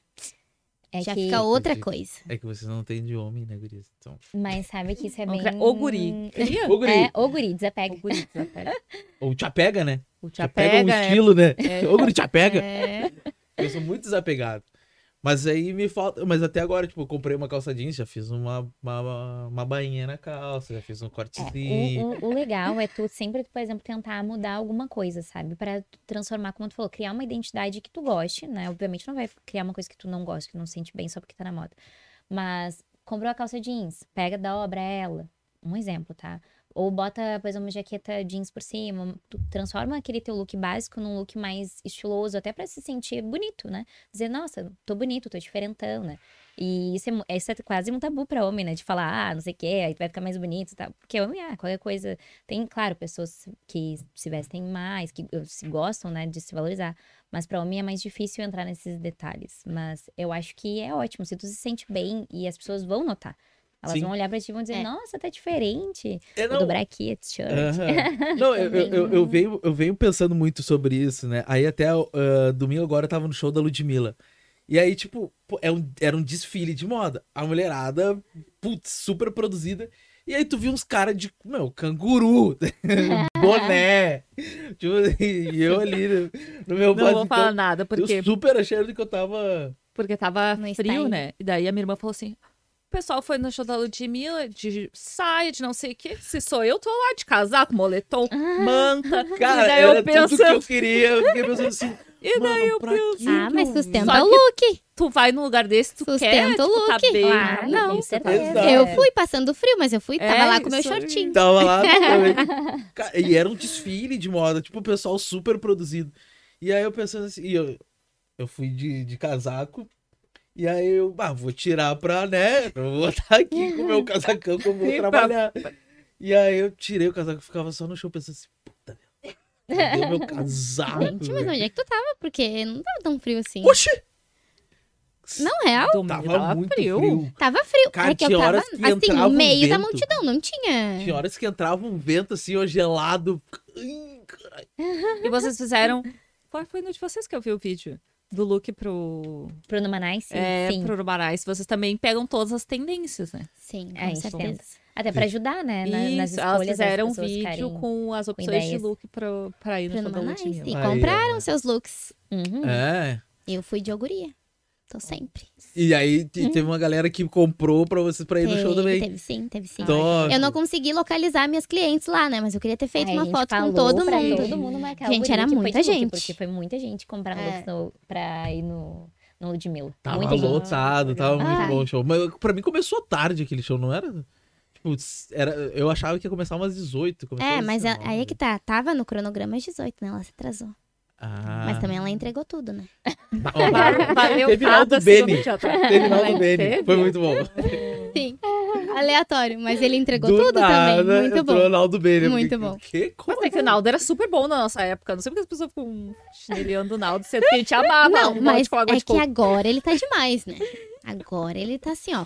É Já que... fica outra coisa. É que vocês não têm de homem, né, gurias? Então... Mas sabe que isso é bem... O guri. Ô, guri. É, o guri, desapega. O guri desapega. Ou te apega, né? O te Te apega um apega, é- estilo, né? é- Ô, guri, te apega. É, Eu sou muito desapegado. Mas aí me falta. Mas até agora, tipo, eu comprei uma calça jeans, já fiz uma, uma, uma bainha na calça, já fiz um É, cortezinho. o, o- o legal é tu sempre, por exemplo, tentar mudar alguma coisa, sabe? Pra transformar, como tu falou, criar uma identidade que tu goste, né? Obviamente não vai criar uma coisa que tu não gosta, que não sente bem só porque tá na moda. Mas comprou a calça jeans, pega, dobra ela. Um exemplo, tá? Ou bota, por exemplo, uma jaqueta jeans por cima. Transforma aquele teu look básico num look mais estiloso, até pra se sentir bonito, né? Dizer, nossa, tô bonito, tô diferentão, né? E isso é, isso é quase um tabu pra homem, né? De falar, ah, não sei o quê, aí vai ficar mais bonito e tal. Porque homem, ah, qualquer coisa. Tem, claro, pessoas que se vestem mais, que se gostam, né, de se valorizar. Mas pra homem é mais difícil entrar nesses detalhes. Mas eu acho que é ótimo. Se tu se sente bem e as pessoas vão notar. Elas Sim. vão olhar pra ti e vão dizer, É. nossa, tá diferente. É, Vou dobrar aqui a t-shirt. Aham. Não, eu, eu, eu, eu venho, eu venho pensando muito sobre isso, né? Aí até ah, domingo agora eu tava no show da Ludmilla. E aí, tipo, pô, é um, era um desfile de moda. A mulherada, putz, super produzida. E aí tu viu uns caras de, meu, canguru, boné. Tipo, e eu ali no, no meu Não vou basicão, falar nada, porque, Eu super achando que eu tava. porque tava No frio, style. né? E daí a minha irmã falou assim: pessoal foi no show da Ludmilla de saia, de não sei o quê. Se sou eu, tô lá de casaco, moletom, manta. Cara, e daí era eu penso, tudo que eu queria. Eu fiquei pensando assim. e daí mano, eu penso, Ah, mas sustenta o look. tu vai num lugar desse, tu quer, Sustenta o tipo, tá look. bem. Claro, não, com certeza. Exato. Eu fui passando frio, mas eu fui, tava É, lá com meu shortinho. Tava lá também. E era um desfile de moda, tipo, o pessoal super produzido. E aí eu pensando assim, e eu, eu fui de, de casaco. E aí eu, ah, vou tirar pra, né? Eu vou estar aqui com o meu casacão que eu vou trabalhar. E aí eu tirei o casaco, ficava só no chão pensando assim, puta. Cadê o meu casaco? Gente, mas onde é que tu tava? Porque não tava tão frio assim. Oxi! Não, real. Domingo Tava tava muito frio. frio. Tava frio. Cara, é que eu tava, horas que assim, entrava no um meio da vento. multidão, não tinha. Tinha horas que entrava um vento assim, ó, gelado. E vocês fizeram. Qual foi no de vocês que eu vi o vídeo? Do look pro. Pro Numanais, sim. é, sim. pro Urubarais. Vocês também pegam todas as tendências, né? Sim, com É, certeza. Até pra ajudar, né? na- nas Isso, escolhas elas fizeram um vídeo ficarem- com as opções de look pro, pra ir no Pro show da Numanais. Ludmilla. E compraram seus looks. Uhum. É. Eu fui de auguria. Tô sempre. E aí te- teve uma galera que comprou pra vocês pra ir no show também. Teve sim, teve sim. Top. Eu não consegui localizar minhas clientes lá, né? Mas eu queria ter feito Aí a uma gente foto com falou todo pra mundo. todo mundo marcar Gente, era muita foi look, gente. Porque foi muita gente comprando É. looks no, pra ir no, no Ludmilla. Tava muita gente. lotado, tava Ah. muito bom o show. Mas pra mim começou tarde aquele show, não era? Tipo, era, eu achava que ia começar umas 18. começou É, às mas a- 19. aí é que tá. Tava no cronograma às 18, né? Ela se atrasou. Ah. Mas também ela entregou tudo, né? Valeu, valeu Teve final cada do Beni. segundo de atraso. Teve final do Beni. Foi muito bom. Sim. Aleatório. Mas ele entregou Do tudo nada, também. Muito bom. o Naldo Beni. Eu Muito bom. Que? Como Mas é que o Naldo era super bom na nossa época. Não sei porque as pessoas ficam chinelhando o Naldo, sendo que a gente amava. Não, um mas água é de que coco. agora ele tá demais, né? Agora ele tá assim, ó.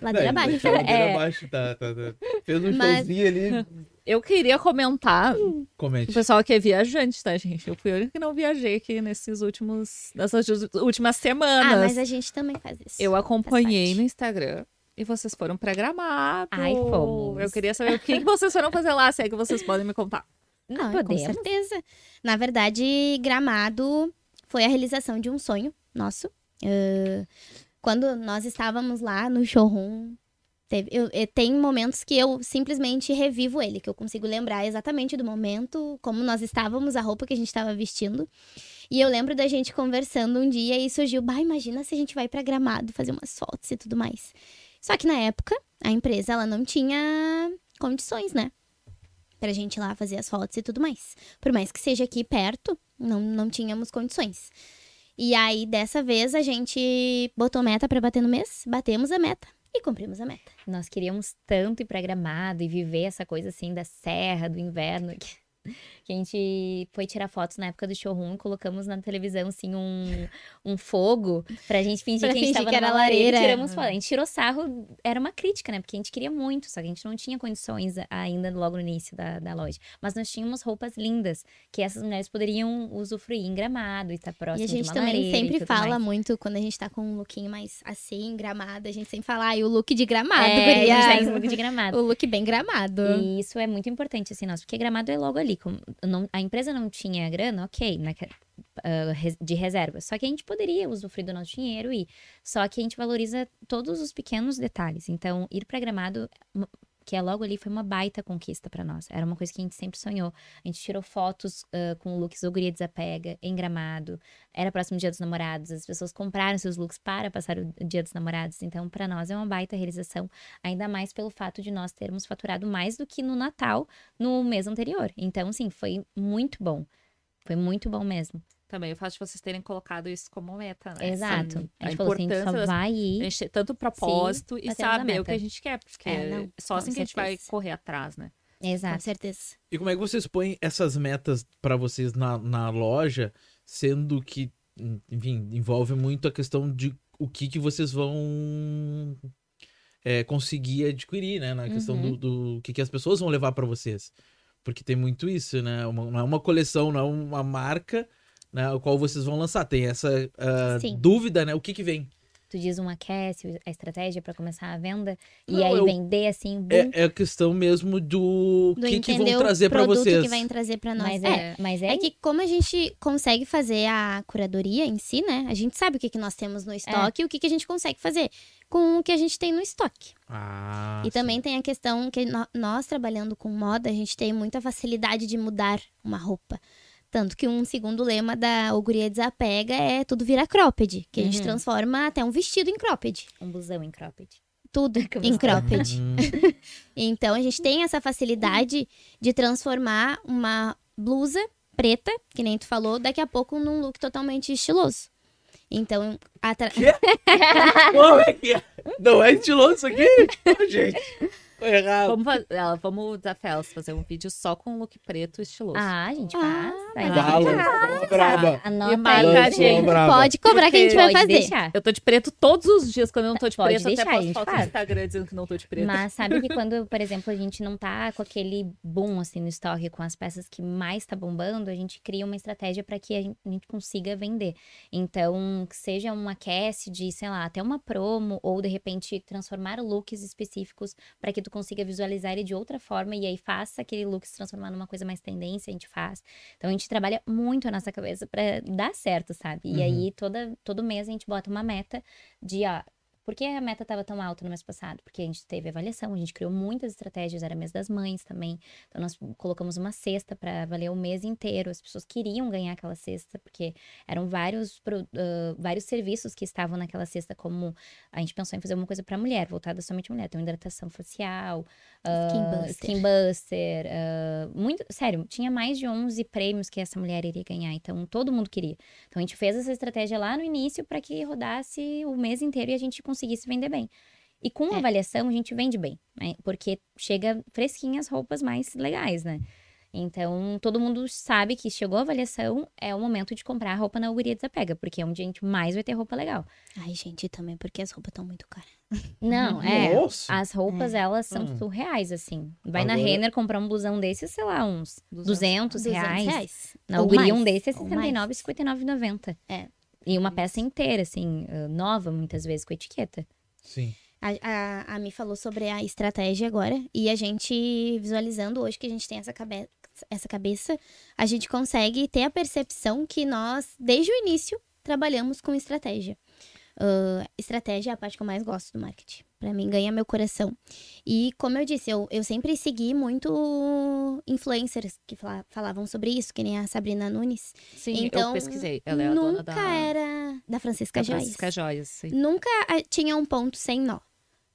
Ladeira abaixo. tá ladeira É. abaixo, tá, tá, tá. Fez um Mas- showzinho ali. Eu queria comentar o Comente. pessoal que é viajante, tá, gente? Eu fui a única que não viajei aqui nesses últimos, nessas últimas semanas. Ah, mas a gente também faz isso. Eu acompanhei no Instagram. E vocês foram pra Gramado. Ai, fomos. Eu queria saber o que, que vocês foram fazer lá, se é que vocês podem me contar. Não, Ah, com podemos. certeza. Na verdade, Gramado foi a realização de um sonho nosso. Ah, quando nós estávamos lá no showroom, teve, eu, eh, tem momentos que eu simplesmente revivo ele, que eu consigo lembrar exatamente do momento, como nós estávamos, a roupa que a gente estava vestindo. E eu lembro da gente conversando um dia e surgiu, bah, imagina se a gente vai pra Gramado fazer umas fotos e tudo mais. Só que na época, a empresa ela não tinha condições, né? Pra gente ir lá fazer as fotos e tudo mais. Por mais que seja aqui perto, não, não tínhamos condições. E aí, dessa vez, a gente botou meta pra bater no mês, batemos a meta e cumprimos a meta. Nós queríamos tanto ir pra Gramado e viver essa coisa assim da serra, do inverno. Que, que a gente foi tirar fotos na época do showroom e colocamos na televisão, assim, um, um fogo pra gente fingir Pra que a gente tava que era numa lareira. Tiramos foto. A gente tirou sarro, era uma crítica, né? Porque a gente queria muito, só que a gente não tinha condições ainda logo no início da, da loja. Mas nós tínhamos roupas lindas que essas mulheres poderiam usufruir em Gramado e estar próximo e a gente também sempre fala mais. muito, quando a gente tá com um lookinho mais assim, gramado, a gente sempre fala, ai, o look de gramado, é, a gente tá em look de Gramado. O look bem gramado. E isso é muito importante, assim, nós, porque Gramado é logo ali. Como não- a empresa não tinha grana, ok, né, que- ah, de reserva. Só que a gente poderia usufruir do nosso dinheiro e só que a gente valoriza todos os pequenos detalhes. Então, ir para Gramado, uma- que é logo ali, foi uma baita conquista para nós. Era uma coisa que a gente sempre sonhou. A gente tirou fotos ah, com looks O Guria Desapega, em Gramado. Era próximo do Dia dos Namorados. As pessoas compraram seus looks para passar o Dia dos Namorados. Então, para nós é uma baita realização. Ainda mais pelo fato de nós termos faturado mais do que no Natal no mês anterior. Então, sim, foi muito bom. Foi muito bom mesmo. Também o fato de vocês terem colocado isso como meta, né? Exato. Assim, a gente falou assim, a só vai A ir. tanto propósito e batemos a saber o que a gente quer, porque É, não, só com assim que a gente vai correr atrás, né? Com Exato. certeza. E como é que vocês põem essas metas pra vocês na, na loja, sendo que, enfim, envolve muito a questão de o que, que vocês vão é, conseguir adquirir, né? Na questão Uhum. do, do que, que as pessoas vão levar pra vocês. Porque tem muito isso, né? Uma- não é uma coleção, não é uma marca, né? O qual vocês vão lançar. Tem essa Sim. dúvida, né? O que que vem? Tu diz um aquece, a estratégia para começar a venda Não, e aí eu- vender assim, boom. É, é a questão mesmo do, Do que, que vão trazer pra produto vocês. que vai trazer pra nós. mas é, é, mas é, É que como a gente consegue fazer a curadoria em si, né? A gente sabe o que, que nós temos no estoque e o que, que a gente consegue fazer com o que a gente tem no estoque. Ah, e também tem a questão que no- nós, trabalhando com moda, a gente tem muita facilidade de mudar uma roupa. Tanto que um segundo lema da Oguria Desapega é tudo vira cropped, que a gente Uhum. transforma até um vestido em cropped. um busão em cropped. Tudo em cropped. Hum, Então a gente tem essa facilidade de transformar uma blusa preta, que nem tu falou, daqui a pouco num look totalmente estiloso. Então, atra... Como é que é? Não é estiloso isso aqui? Ô, gente, foi errado. Vamos, fa- ela, vamos desafiar elas fazer um vídeo só com look preto estiloso. Ah, a gente Ah, faz. faz. mas- Fala, Ah, fala, braba. Anota E marca aí. a Lançou gente. braba. pode cobrar que a gente vai Pode fazer. deixar. Eu tô de preto todos os dias quando eu não tô de Pode preto, deixar, até a posto gente foto no faz. Instagram dizendo que não tô de preto. Mas sabe que quando, por exemplo, a gente não tá com aquele boom assim no estoque, com as peças que mais tá bombando, a gente cria uma estratégia para que a gente, a gente consiga vender. Então, que seja um aquece de, sei lá, até uma promo, ou de repente transformar looks específicos para que tu consiga visualizar ele de outra forma e aí faça aquele look se transformar numa coisa mais tendência, a gente faz. Então a gente trabalha muito a nossa cabeça para dar certo, sabe? E Uhum. aí toda, todo mês a gente bota uma meta de, ó, por que a meta estava tão alta no mês passado? Porque a gente teve avaliação, a gente criou muitas estratégias, era mês das mães também. Então, nós colocamos uma cesta para valer o mês inteiro. As pessoas queriam ganhar aquela cesta, porque eram vários, ah, vários serviços que estavam naquela cesta, como a gente pensou em fazer uma coisa para mulher, voltada somente à mulher. Então, hidratação facial, ah, Skin Buster. skin buster, ah, muito, sério, tinha mais de 11 prêmios que essa mulher iria ganhar. Então, todo mundo queria. Então, a gente fez essa estratégia lá no início para que rodasse o mês inteiro e a gente conseguisse vender bem. E com É. avaliação, a gente vende bem, né? Porque chega fresquinhas roupas mais legais, né? Então, todo mundo sabe que chegou a avaliação, é o momento de comprar a roupa na Uguria Desapega, porque é onde a gente mais vai ter roupa legal. Ai, gente, e também porque as roupas estão muito caras. Não, é. Nossa. As roupas, elas são Hum. surreais, assim. Vai na Agora- Renner comprar um blusão desse, sei lá, uns 200, 200 reais. reais. Na Uguria, um desse é ou 69, mais. 59,90. É. E uma peça inteira, assim, ah, nova, muitas vezes, com etiqueta. Sim. A, a, a Mi falou sobre a estratégia agora. E a gente, visualizando hoje que a gente tem essa, cabe essa cabeça, a gente consegue ter a percepção que nós, desde o início, trabalhamos com estratégia. Ah, estratégia é a parte que eu mais gosto do marketing. Pra mim, ganha meu coração. E, como eu disse, eu, eu sempre segui muito influencers que fala- falavam sobre isso, que nem a Sabrina Nunes. Sim, Então, eu pesquisei. Ela é a Nunca dona da, era da Francisca da Joias. Francisca Joias. sim. Nunca ah, tinha um ponto sem nó.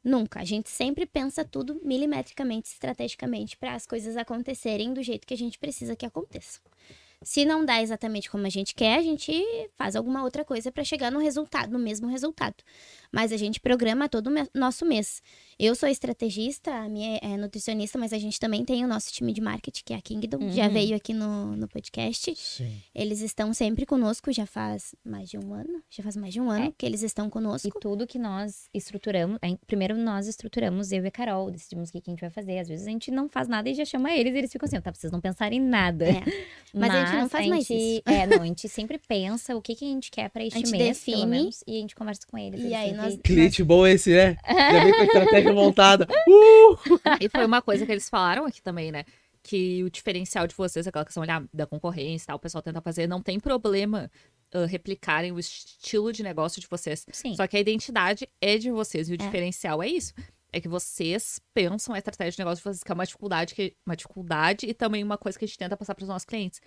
Nunca. A gente sempre pensa tudo milimetricamente, estrategicamente, para as coisas acontecerem do jeito que a gente precisa que aconteçam. Se não dá exatamente como a gente quer, a gente faz alguma outra coisa para chegar no resultado, no mesmo resultado. Mas a gente programa todo o nosso mês. Eu sou estrategista, a minha é nutricionista, mas a gente também tem o nosso time de marketing, que é a Kingdom. Já Uhum. veio aqui no, no podcast. Sim. Eles estão sempre conosco, já faz mais de um ano. Já faz mais de um ano É. que eles estão E conosco. tudo que nós estruturamos, aí, primeiro nós estruturamos, eu e a Carol, decidimos o que, a gente vai fazer. Às vezes a gente não faz nada e já chama eles e eles ficam assim, tá, vocês não pensarem em nada. É. Mas a gente não faz mais gente- isso. É, não, a gente sempre pensa o que, que a gente quer pra este mês, pelo define. menos, e a gente conversa com eles. E eles aí sempre- nós- Cliente bom esse, né? Já vem com a estratégia montada. Uh! E foi uma coisa que eles falaram aqui também, né? Que o diferencial de vocês, aquela questão olhar da concorrência e tal, o pessoal tenta fazer, não tem problema ah, replicarem o estilo de negócio de vocês. Sim. Só que a identidade é de vocês e o É. diferencial é isso. É que vocês pensam a estratégia de negócio de vocês, que é uma dificuldade, que, uma dificuldade e também uma coisa que a gente tenta passar para os nossos clientes.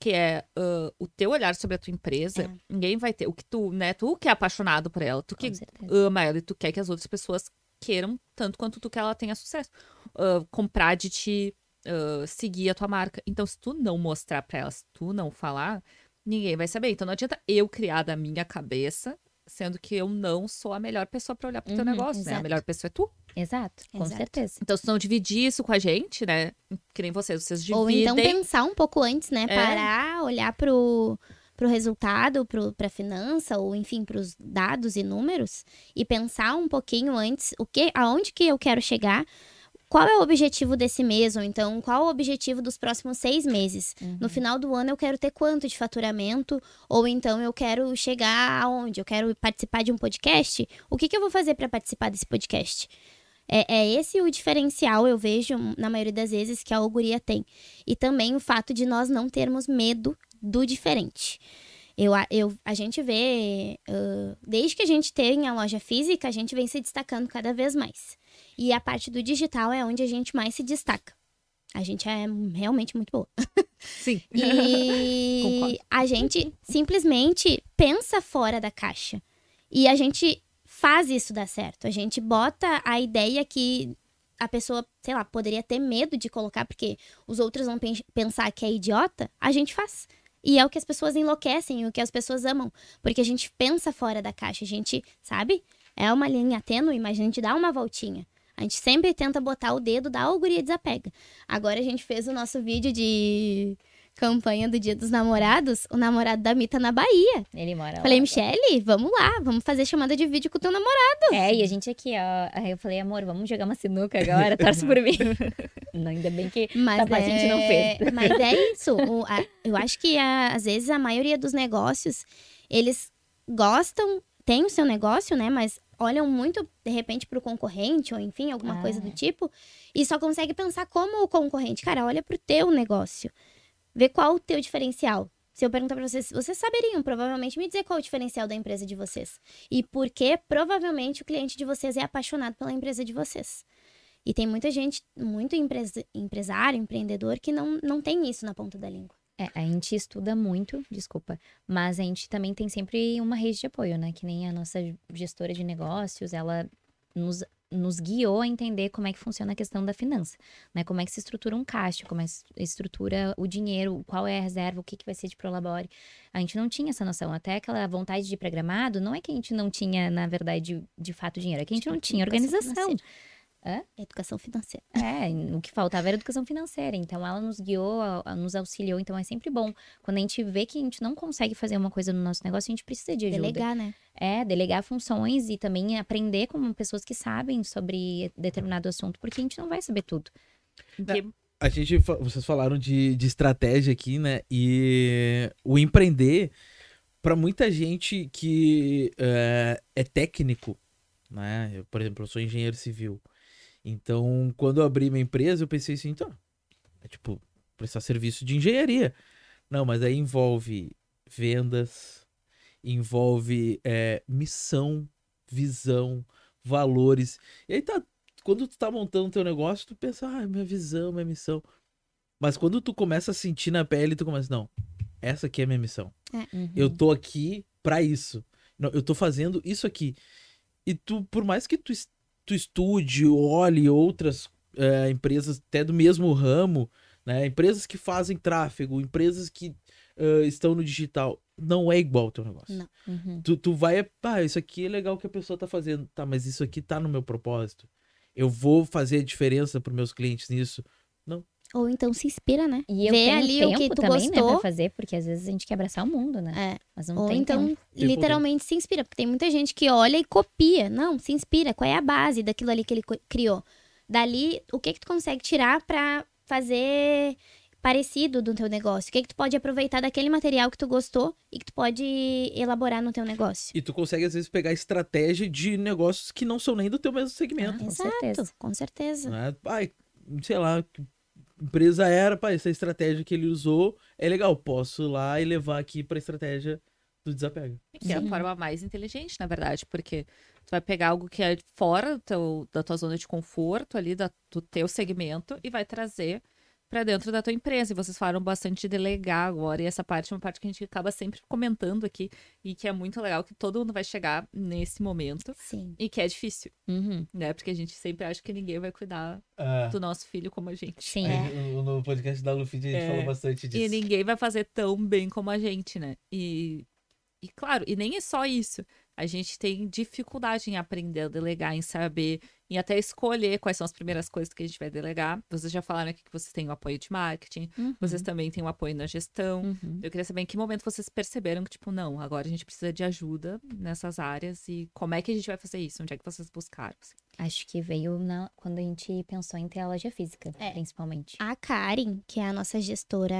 Que é ah, o teu olhar sobre a tua empresa, É. ninguém vai ter. O que tu, né? Tu que é apaixonado por ela, tu que ama ela e tu quer que as outras pessoas queiram tanto quanto tu que ela tenha sucesso. Ah, comprar de ti, ah, seguir a tua marca. Então, se tu não mostrar pra elas, se tu não falar, ninguém vai saber. Então, não adianta eu criar da minha cabeça, sendo que eu não sou a melhor pessoa pra olhar pro teu Uhum, negócio, né? A exato. melhor pessoa é tu. Exato, com Exato. certeza. Então, se não dividir isso com a gente, né? Que nem vocês, vocês dividem. Ou então pensar um pouco antes, né? É. Parar, olhar pro, pro resultado, pro, pra finança, ou enfim, pros dados e números, e pensar um pouquinho antes o que, aonde que eu quero chegar, qual é o objetivo desse mês, ou então qual o objetivo dos próximos seis meses. Uhum. No final do ano eu quero ter quanto de faturamento, ou então eu quero chegar aonde? Eu quero participar de um podcast? O que, que eu vou fazer para participar desse podcast? É, é, esse o diferencial, eu vejo, na maioria das vezes, que a Auguria tem. E também o fato de nós não termos medo do diferente. Eu, eu, a gente vê, uh, desde que a gente tem a loja física, a gente vem se destacando cada vez mais. E a parte do digital é onde a gente mais se destaca. A gente é realmente muito boa. Sim. E a gente simplesmente pensa fora da caixa. E a gente faz isso dar certo. A gente bota a ideia que a pessoa, sei lá, poderia ter medo de colocar porque os outros vão pensar que é idiota. A gente faz. E é o que as pessoas enlouquecem, o que as pessoas amam. Porque a gente pensa fora da caixa. A gente, sabe? É uma linha tênue, mas a gente dá uma voltinha. A gente sempre tenta botar o dedo da auguria desapega. Agora a gente fez o nosso vídeo de campanha do Dia dos Namorados, o namorado da Mita na Bahia. Ele mora falei, lá. Michele, vamos lá, vamos fazer chamada de vídeo com o teu namorado. É, e a gente aqui, ó. Aí eu falei, amor, vamos jogar uma sinuca agora, torce por mim. não, ainda bem que mas tá, é... a gente não fez. Mas é isso. O, a, eu acho que a, às vezes a maioria dos negócios, eles gostam, tem o seu negócio, né? Mas olham muito, de repente, pro concorrente, ou enfim, alguma Ah. coisa do tipo, e só consegue pensar como o concorrente. Cara, olha pro teu negócio. Vê qual o teu diferencial. Se eu perguntar pra vocês, vocês saberiam provavelmente me dizer qual é o diferencial da empresa de vocês. E por que provavelmente o cliente de vocês é apaixonado pela empresa de vocês. E tem muita gente, muito empresa, empresário, empreendedor, que não, não tem isso na ponta da língua. É, a gente estuda muito, desculpa, mas a gente também tem sempre uma rede de apoio, né? Que nem a nossa gestora de negócios, ela nos, nos guiou a entender como é que funciona a questão da finança, né? Como é que se estrutura um caixa, como é que se estrutura o dinheiro, qual é a reserva, o que, que vai ser de prolabore. A gente não tinha essa noção. Até aquela vontade de ir programado, não é que a gente não tinha, na verdade, de fato, dinheiro, é que a gente não tinha Educação organização. financeira. Hã? Educação financeira. É, o que faltava era educação financeira. Então, ela nos guiou, nos auxiliou. Então, é sempre bom. Quando a gente vê que a gente não consegue fazer uma coisa no nosso negócio, a gente precisa de ajuda. Delegar, né? É, delegar funções e também aprender com pessoas que sabem sobre determinado assunto, porque a gente não vai saber tudo. Que- A gente, vocês falaram de, de estratégia aqui, né? E o empreender, para muita gente que é, é técnico, né? Eu, por exemplo, eu sou engenheiro civil. Então, quando eu abri minha empresa, eu pensei assim, então, é tipo, prestar serviço de engenharia. Não, mas aí envolve vendas, envolve é, missão, visão, valores. E aí tá, quando tu tá montando teu negócio, tu pensa, ah, minha visão, minha missão. Mas quando tu começa a sentir na pele, tu começa, não, essa aqui é a minha missão. Uhum. Eu tô aqui pra isso. Não, eu tô fazendo isso aqui. E tu, por mais que tu, tu estude, olhe outras eh, empresas até do mesmo ramo, né? Empresas que fazem tráfego, empresas que eh, estão no digital, não é igual o teu negócio. Uhum. Tu, tu vai, pá, isso aqui é legal que a pessoa tá fazendo. Tá, mas isso aqui tá no meu propósito. Eu vou fazer a diferença pros meus clientes nisso. Ou então se inspira, né? E eu Vê tenho ali tempo o que tu também, né, gostou. pra fazer, porque às vezes a gente quer abraçar o mundo, né? É. Mas não Ou tem então, tempo. literalmente se inspira. Porque tem muita gente que olha e copia. Não, se inspira. Qual é a base daquilo ali que ele criou? Dali, o que que tu consegue tirar pra fazer parecido do teu negócio? O que que tu pode aproveitar daquele material que tu gostou e que tu pode elaborar no teu negócio? E tu consegue, às vezes, pegar estratégia de negócios que não são nem do teu mesmo segmento. Com Exato, certeza. com certeza. né? Pai, sei lá, empresa era, pai, essa estratégia que ele usou é legal, posso ir lá e levar aqui pra estratégia do desapego. Que é a forma mais inteligente, na verdade, porque tu vai pegar algo que é fora do teu- da tua zona de conforto ali, da- do teu segmento, e vai trazer para dentro da tua empresa. E vocês falaram bastante de delegar agora, e essa parte é uma parte que a gente acaba sempre comentando aqui, e que é muito legal, que todo mundo vai chegar nesse momento, Sim. e que é difícil, Uhum. né? Porque a gente sempre acha que ninguém vai cuidar do nosso filho como a gente. Sim. No podcast da Luffy a gente É. fala bastante E ninguém vai fazer tão bem como a gente, né? E, e claro, e nem é só isso. A gente tem dificuldade em aprender a delegar, em saber e até escolher quais são as primeiras coisas que a gente vai delegar. Vocês já falaram aqui que vocês têm o apoio de marketing, Uhum. vocês também têm o apoio na gestão. Uhum. Eu queria saber em que momento vocês perceberam que, tipo, não, agora a gente precisa de ajuda nessas áreas e como é que a gente vai fazer isso? Onde é que vocês buscaram? assim? Acho que veio na- quando a gente pensou em ter a loja física, É. principalmente. A Karen, que é a nossa gestora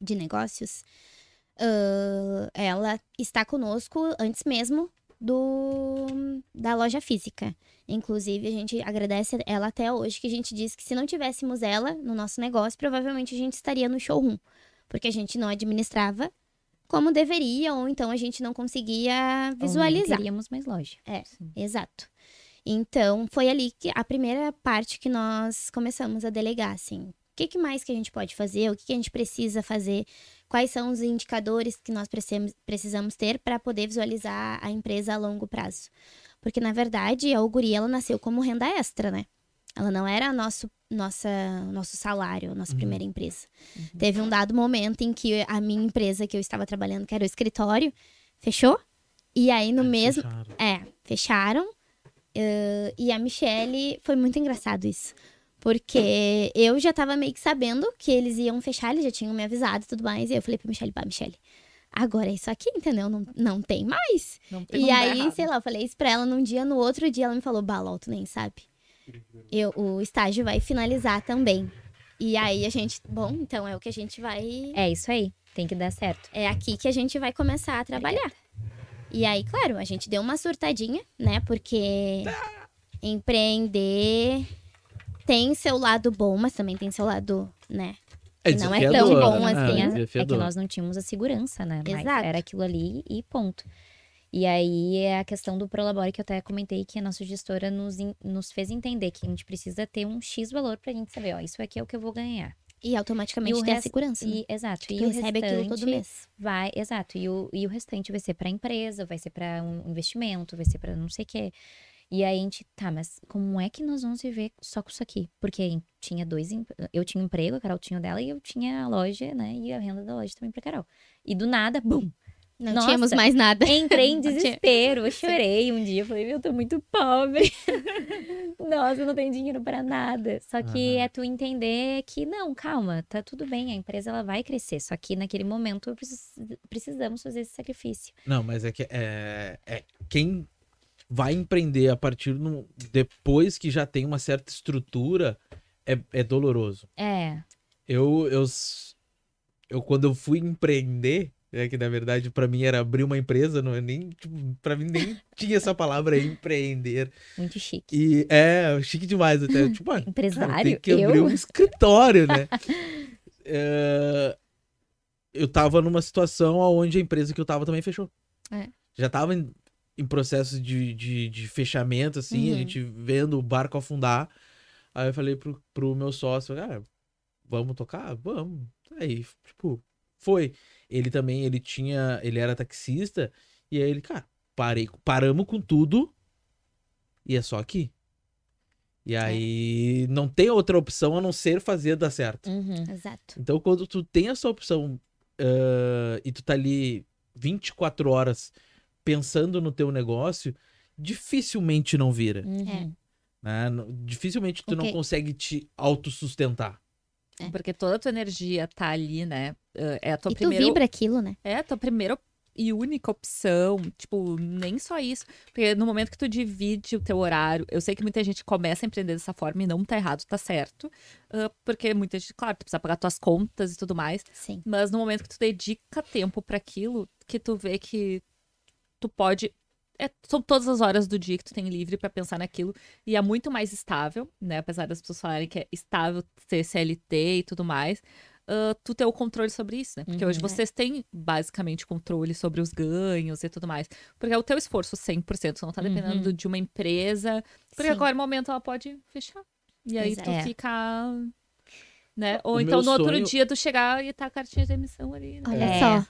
de negócios, ah, ela está conosco antes mesmo do da loja física. Inclusive, a gente agradece ela até hoje, que a gente disse que se não tivéssemos ela no nosso negócio, provavelmente a gente estaria no showroom. Porque a gente não administrava como deveria, ou então a gente não conseguia Ou nem visualizar. Teríamos mais loja. É, Sim. exato. Então, foi ali que a primeira parte que nós começamos a delegar, assim. O que, que mais que a gente pode fazer? O que, que a gente precisa fazer? Quais são os indicadores que nós precisamos, ter para poder visualizar a empresa a longo prazo? Porque, na verdade, a Auguri, ela nasceu como renda extra, né? Ela não era nosso, nossa, nosso salário, nossa Uhum. primeira empresa. Teve um dado momento em que a minha empresa que eu estava trabalhando, que era o escritório, fechou. E aí, no mesmo, fecharam. é, fecharam. eh, e a Michelle, foi muito engraçado isso. Porque eu já tava meio que sabendo que eles iam fechar, eles já tinham me avisado e tudo mais. E eu falei pra Michelle, pá, Michelle, agora é isso aqui, entendeu? Não, não tem mais. Não tem E dar aí, errado. sei lá, eu falei isso pra ela num dia, no outro dia ela me falou, Balol, tu nem sabe. Eu, o estágio vai finalizar também. E aí a gente, bom, então é o que a gente vai É isso aí. Tem que dar certo. é aqui que a gente vai começar a trabalhar. E aí, claro, a gente deu uma surtadinha, né? Porque empreender tem seu lado bom, mas também tem seu lado, né? É não é tão bom né? assim, É, é- É que nós não tínhamos a segurança, né? Mas Exato. era aquilo ali e ponto. E aí é a questão do Prolabore que eu até comentei que a nossa gestora nos, nos fez entender que a gente precisa ter um X valor pra gente saber, ó, isso aqui é o que eu vou ganhar. E automaticamente E o ter a segurança. né? E, exato. Tu E recebe aquilo todo mês. vai, exato. E o, e o restante vai ser pra empresa, vai ser pra um investimento, vai ser pra não sei o quê. E aí a gente, tá, mas como é que nós vamos viver só com isso aqui? Porque tinha dois, eu tinha um emprego, a Carol tinha o dela e eu tinha a loja, né? E a renda da loja também pra Carol. E do nada, bum! Não Nossa. tínhamos mais nada. Entrei em desespero, eu chorei um dia, falei, meu, tô muito pobre. Nossa, eu não tenho dinheiro pra nada. Só que Aham. é tu entender que não, calma, tá tudo bem, a empresa ela vai crescer. Só que naquele momento precis- precisamos fazer esse sacrifício. Não, mas é que é, é quem vai empreender a partir no, depois que já tem uma certa estrutura é, é doloroso. É, Eu, eu, eu quando eu fui empreender, é que na verdade pra mim era abrir uma empresa, não é nem tipo, para mim nem tinha essa palavra empreender. muito chique. E é chique demais até, tipo, ah, cara, Empresário, tem que abrir eu? um escritório, né? É, eu tava numa situação onde a empresa que eu tava também fechou. É. Já tava em, processo de, de, de fechamento, assim, a Uhum. gente vendo o barco afundar. Aí eu falei pro, pro meu sócio, cara, vamos tocar? Vamos. Aí, tipo, foi. Ele também, ele tinha, ele era taxista, e aí ele, cara, parei, paramos com tudo, e é só aqui. E aí não tem outra opção a não ser fazer dar certo. Uhum. Exato. Então, quando tu tem essa opção ah, e tu tá ali 24 horas pensando no teu negócio, dificilmente não vira. Uhum. né? Não- Dificilmente tu não Ok. consegue te autossustentar. Porque toda a tua energia tá ali, né? Eh, É a tua e tu primeira. vibra aquilo, né? É a tua primeira e única opção. Tipo, nem só isso. Porque no momento que tu divide o teu horário, eu sei que muita gente começa a empreender dessa forma e não tá errado, tá certo. Ah, porque muita gente, claro, tu precisa pagar tuas contas e tudo mais. Sim. Mas no momento que tu dedica tempo para aquilo, que tu vê que tu pode. é- são todas as horas do dia que tu tem livre para pensar naquilo. E é muito mais estável, né? Apesar das pessoas falarem que é estável ser CLT e tudo mais. ah, tu ter o controle sobre isso, né? Porque Uhum. hoje vocês têm basicamente controle sobre os ganhos e tudo mais. Porque é o teu esforço 100%, tu não tá dependendo Uhum. de uma empresa. Porque Sim. a qualquer momento ela pode fechar. E aí Exato. tu É. fica. Né? Ou O então no outro sonho- dia tu chegar e tá a cartinha de emissão ali. Né? Olha É. só.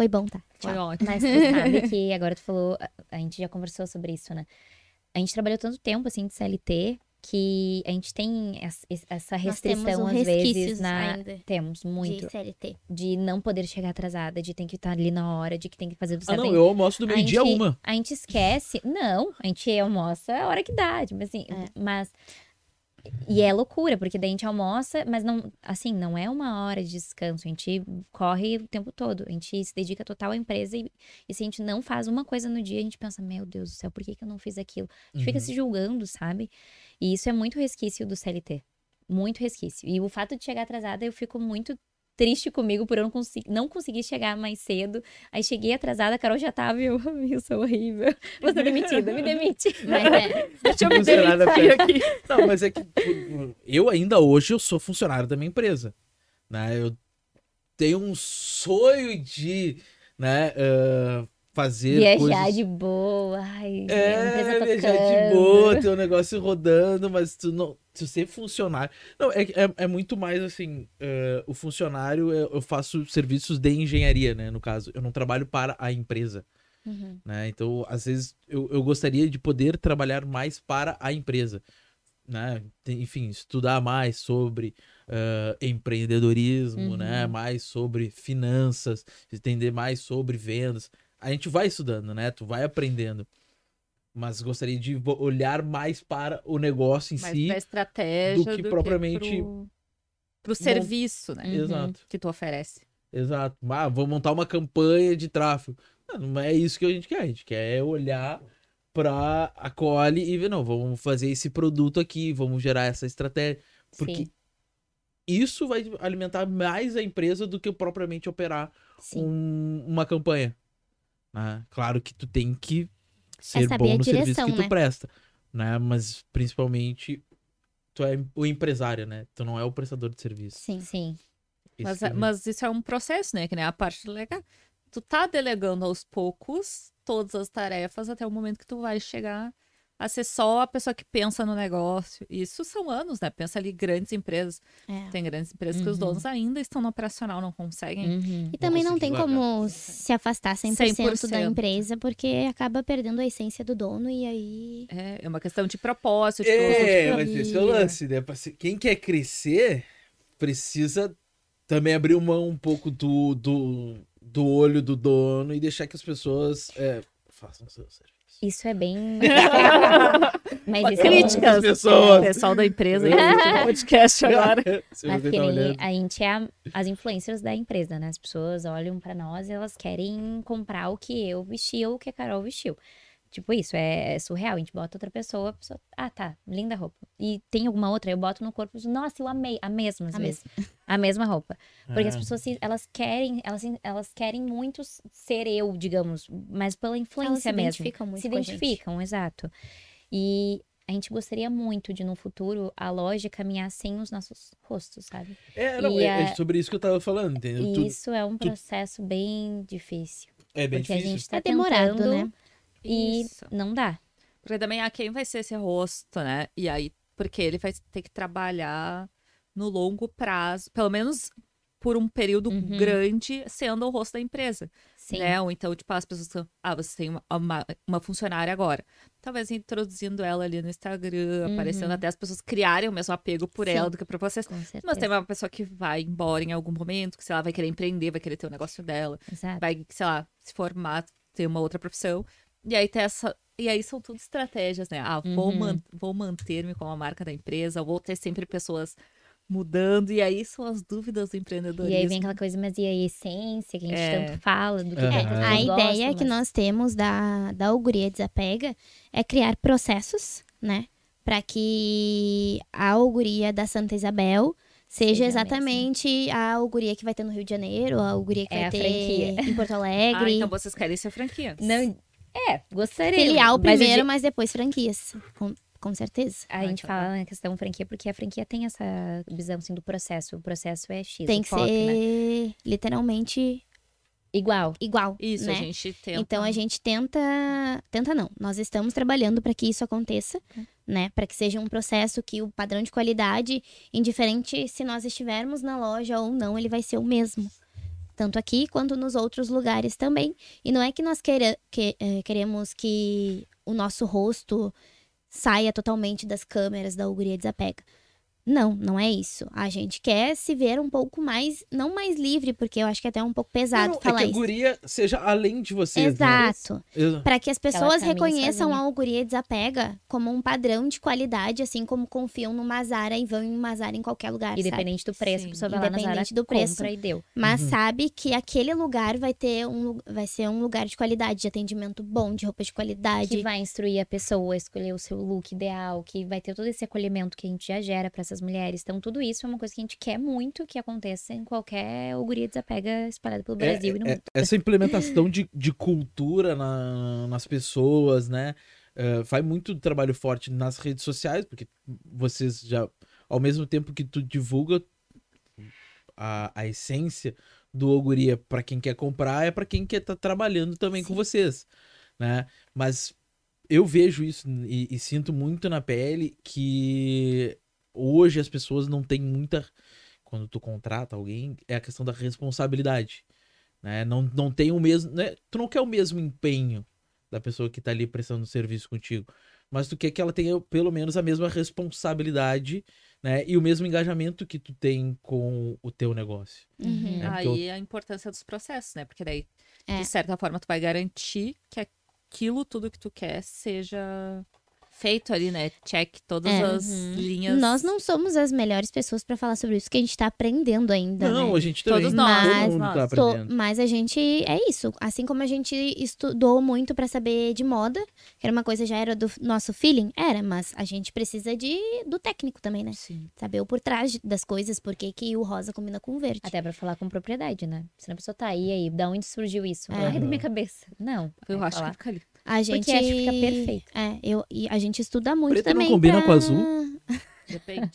Foi bom, tá? Foi Tchau. ótimo. Mas tu sabe que agora tu falou, a- gente já conversou sobre isso, né? A gente trabalhou tanto tempo assim de CLT que a gente tem essa Nós restrição temos um às vezes na ainda temos muito de CLT. de não poder chegar atrasada, de ter que estar ali na hora, de que tem que fazer do Ah, certo. não, eu almoço do A meio-dia gente- uma. A gente esquece. Não, a gente almoça a hora que dá, tipo assim. É. Mas. E é loucura, porque daí a gente almoça, mas não, assim, não é uma hora de descanso. A gente corre o tempo todo. A gente se dedica total à empresa e, e se a gente não faz uma coisa no dia, a gente pensa, meu Deus do céu, por que, que eu não fiz aquilo? A gente fica Uhum. se julgando, sabe? E isso é muito resquício do CLT. Muito resquício. E o fato de chegar atrasada, eu fico muito triste comigo por eu não, consegui, não conseguir chegar mais cedo. Aí cheguei atrasada, a Carol já tava e eu, "Ai, eu sou horrível. Vou ser demitida, me demite. Mas é, Deixa eu me demitir aqui. Não, mas é que eu ainda hoje eu sou funcionário da minha empresa, né? Eu tenho um sonho de, né, ah, fazer Viajar coisas... de boa. Ai, É, empresa viajar de tocando. boa, ter um negócio rodando, mas tu não, tu ser funcionário. Não, é, é, é muito mais assim, eh, o funcionário, eu, eu faço serviços de engenharia, né, no caso. Eu não trabalho para a empresa, Uhum. né? Então, às vezes, eu, eu gostaria de poder trabalhar mais para a empresa, né? Enfim, estudar mais sobre eh, empreendedorismo, Uhum. né? Mais sobre finanças, entender mais sobre vendas. A gente vai estudando, né? Tu vai aprendendo. Mas gostaria de olhar mais para o negócio em Mais si. da estratégia do que propriamente pro, pro serviço, né? Uhum. Exato, Que tu oferece. exato. Ah, vou montar uma campanha de tráfego. Não, não é isso que a gente quer. A gente quer olhar para a Cole e ver, não, vamos fazer esse produto aqui, vamos gerar essa estratégia. Porque Sim, isso vai alimentar mais a empresa do que propriamente operar um- uma campanha. Né? Claro que tu tem que ser saber bom no serviço direção, que tu né? presta, né? Mas principalmente tu é o empresário, né? Tu não é o prestador de serviço. sim. Sim. Mas, é mas isso é um processo, né? Que nem a parte legal. Tu tá delegando aos poucos todas as tarefas até o momento que tu vai chegar a ser só a pessoa que pensa no negócio. Isso são anos, né? Pensa ali grandes empresas. É. Tem grandes empresas que os Uhum. donos ainda estão no operacional, não conseguem. Uhum. E também não tem largar. como se afastar 100%, da 100%. empresa, porque acaba perdendo a essência do dono e aí... É, é uma questão de propósito. De É, mas esse é o lance, né? Quem quer crescer precisa também abrir mão um pouco do, do, do olho do dono e deixar que as pessoas é, façam o seu serviço. Isso é bem. Mas isso Críticas. é As pessoas. Pessoal da empresa aí, no podcast agora. Mas que tá nem a gente é a- as influencers da empresa, né? As pessoas olham pra nós e elas querem comprar o que eu vesti ou o que a Carol vestiu. Tipo isso, é, é surreal. A gente bota outra pessoa, a pessoa, ah, tá, linda roupa. E tem alguma outra, eu boto no corpo, nossa, eu amei, a mesma às A vezes. A mesma roupa. Porque as Ah. pessoas, se- elas querem, elas, elas querem muito ser eu, digamos, mas pela Elas influência se mesmo identificam muito se com a gente. identificam, exato. E a gente gostaria muito de, no futuro, a loja caminhar sem os nossos rostos, sabe? É, não, E é, é a- sobre isso que eu tava falando, entendeu? E Tu- isso é um tu- processo bem difícil. é bem porque difícil. a gente tá É demorado, tentando né? E Isso. não dá. Porque também, ah, quem vai ser esse rosto, né? E aí, porque ele vai ter que trabalhar no longo prazo, pelo menos por um período Uhum. grande, sendo o rosto da empresa, Sim. né? Ou então, tipo, as pessoas estão, ah, você tem uma, uma, uma funcionária agora. Talvez introduzindo ela ali no Instagram, Uhum. aparecendo até as pessoas criarem o mesmo apego por Sim. ela do que por vocês. Mas tem uma pessoa que vai embora em algum momento, que, sei lá, vai querer empreender, vai querer ter o negócio dela Exato. vai, sei lá, se formar, ter uma outra profissão. E aí tem essa. E aí são tudo estratégias, né? Ah, vou, Uhum. man- vou manter-me com a marca da empresa, vou ter sempre pessoas mudando. E aí são as dúvidas do empreendedorismo. E aí vem aquela coisa, mas e a essência que a gente É. tanto fala, do que É, pessoas a ideia gostam, que mas- nós temos da, da Auguria Desapega é criar processos, né? Para que a Auguria da Santa Isabel seja exatamente a Auguria que vai ter no Rio de Janeiro, a Auguria que É vai a ter franquia. em Porto Ah, Alegre. então vocês querem ser franquia. Não, é, gostaria. Filial mas primeiro, a mas depois franquias. Com, com certeza. A Ah, gente fala na questão franquia porque a franquia tem essa visão assim do processo. O processo é X. Tem que né? ser literalmente igual. igual. Isso, né? a gente tenta. Então a gente tenta, tenta não. Nós estamos trabalhando para que isso aconteça, né? Para que seja um processo que o padrão de qualidade, indiferente se nós estivermos na loja ou não, ele vai ser o mesmo. Tanto aqui quanto nos outros lugares também. E não é que nós queira, que, eh, queremos que o nosso rosto saia totalmente das câmeras da Auguria Desapega. Não, não é isso. A gente quer se ver um pouco mais, não mais livre, porque eu acho que é até um pouco pesado Não, falar é que a isso. guria seja além de vocês. né? Exato. Exa- Para que as pessoas caminhe reconheçam a Auguria Desapega como um padrão de qualidade, assim como confiam no Mazara e vão em Mazara em qualquer lugar, sabe? Independente do preço, Sim, a pessoa vai lá na Zara, independente do preço. compra e deu. Mas Uhum. sabe que aquele lugar vai ter um vai ser um lugar de qualidade, de atendimento bom, de roupa de qualidade. Que vai instruir a pessoa a escolher o seu look ideal, que vai ter todo esse acolhimento que a gente já gera para essas mulheres. Então, tudo isso é uma coisa que a gente quer muito que aconteça em qualquer auguria desapega espalhada pelo É, Brasil e no é, mundo. essa implementação de, de cultura na- nas pessoas, né? É, faz muito trabalho forte nas redes sociais, porque vocês já, ao mesmo tempo que tu divulga a, a essência do Auguria para quem quer comprar, é para quem quer estar trabalhando também com vocês, né? Mas eu vejo isso e, e sinto muito na pele que hoje as pessoas não têm muita. Quando tu contrata alguém, é a questão da responsabilidade. Né? Não, não tem o mesmo. Né? Tu não quer o mesmo empenho da pessoa que tá ali prestando serviço contigo. Mas tu quer que ela tenha pelo menos a mesma responsabilidade, né? E o mesmo engajamento que tu tem com o teu negócio. Uhum. É, porque eu- Aí a importância dos processos, né? Porque daí, É. de certa forma, tu vai garantir que aquilo tudo que tu quer seja feito ali, né? Check todas É. as Uhum. linhas. Nós não somos as melhores pessoas pra falar sobre isso, porque a gente tá aprendendo ainda, Não, né? a gente também. Todos nós, mundo nós. tá Tô- aprendendo. mas a gente é isso. Assim como a gente estudou muito pra saber de moda, que era uma coisa já era do nosso feeling, era, mas a gente precisa de do técnico também, né? Sim. Saber o por trás das coisas, por que que o rosa combina com o verde. Até pra falar com propriedade, né? Se a pessoa tá aí, aí, da onde surgiu isso? É. Ai, da minha cabeça. Não. Eu vai acho falar. A gente acho que fica perfeito. É, eu e a gente estuda muito Preto não também. combina pra- com azul? Depende.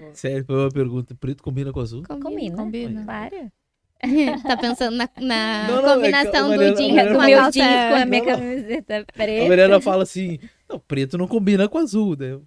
Vou- Sério, foi uma pergunta. Preto combina com azul? Combina. Combina. Para. tá pensando na, na Não, não, é a combinação Mariana- do jeans com a meu calça... jeans, com a minha Não, não. camiseta A preta. Mariana fala assim: não, preto não combina com azul. Eu,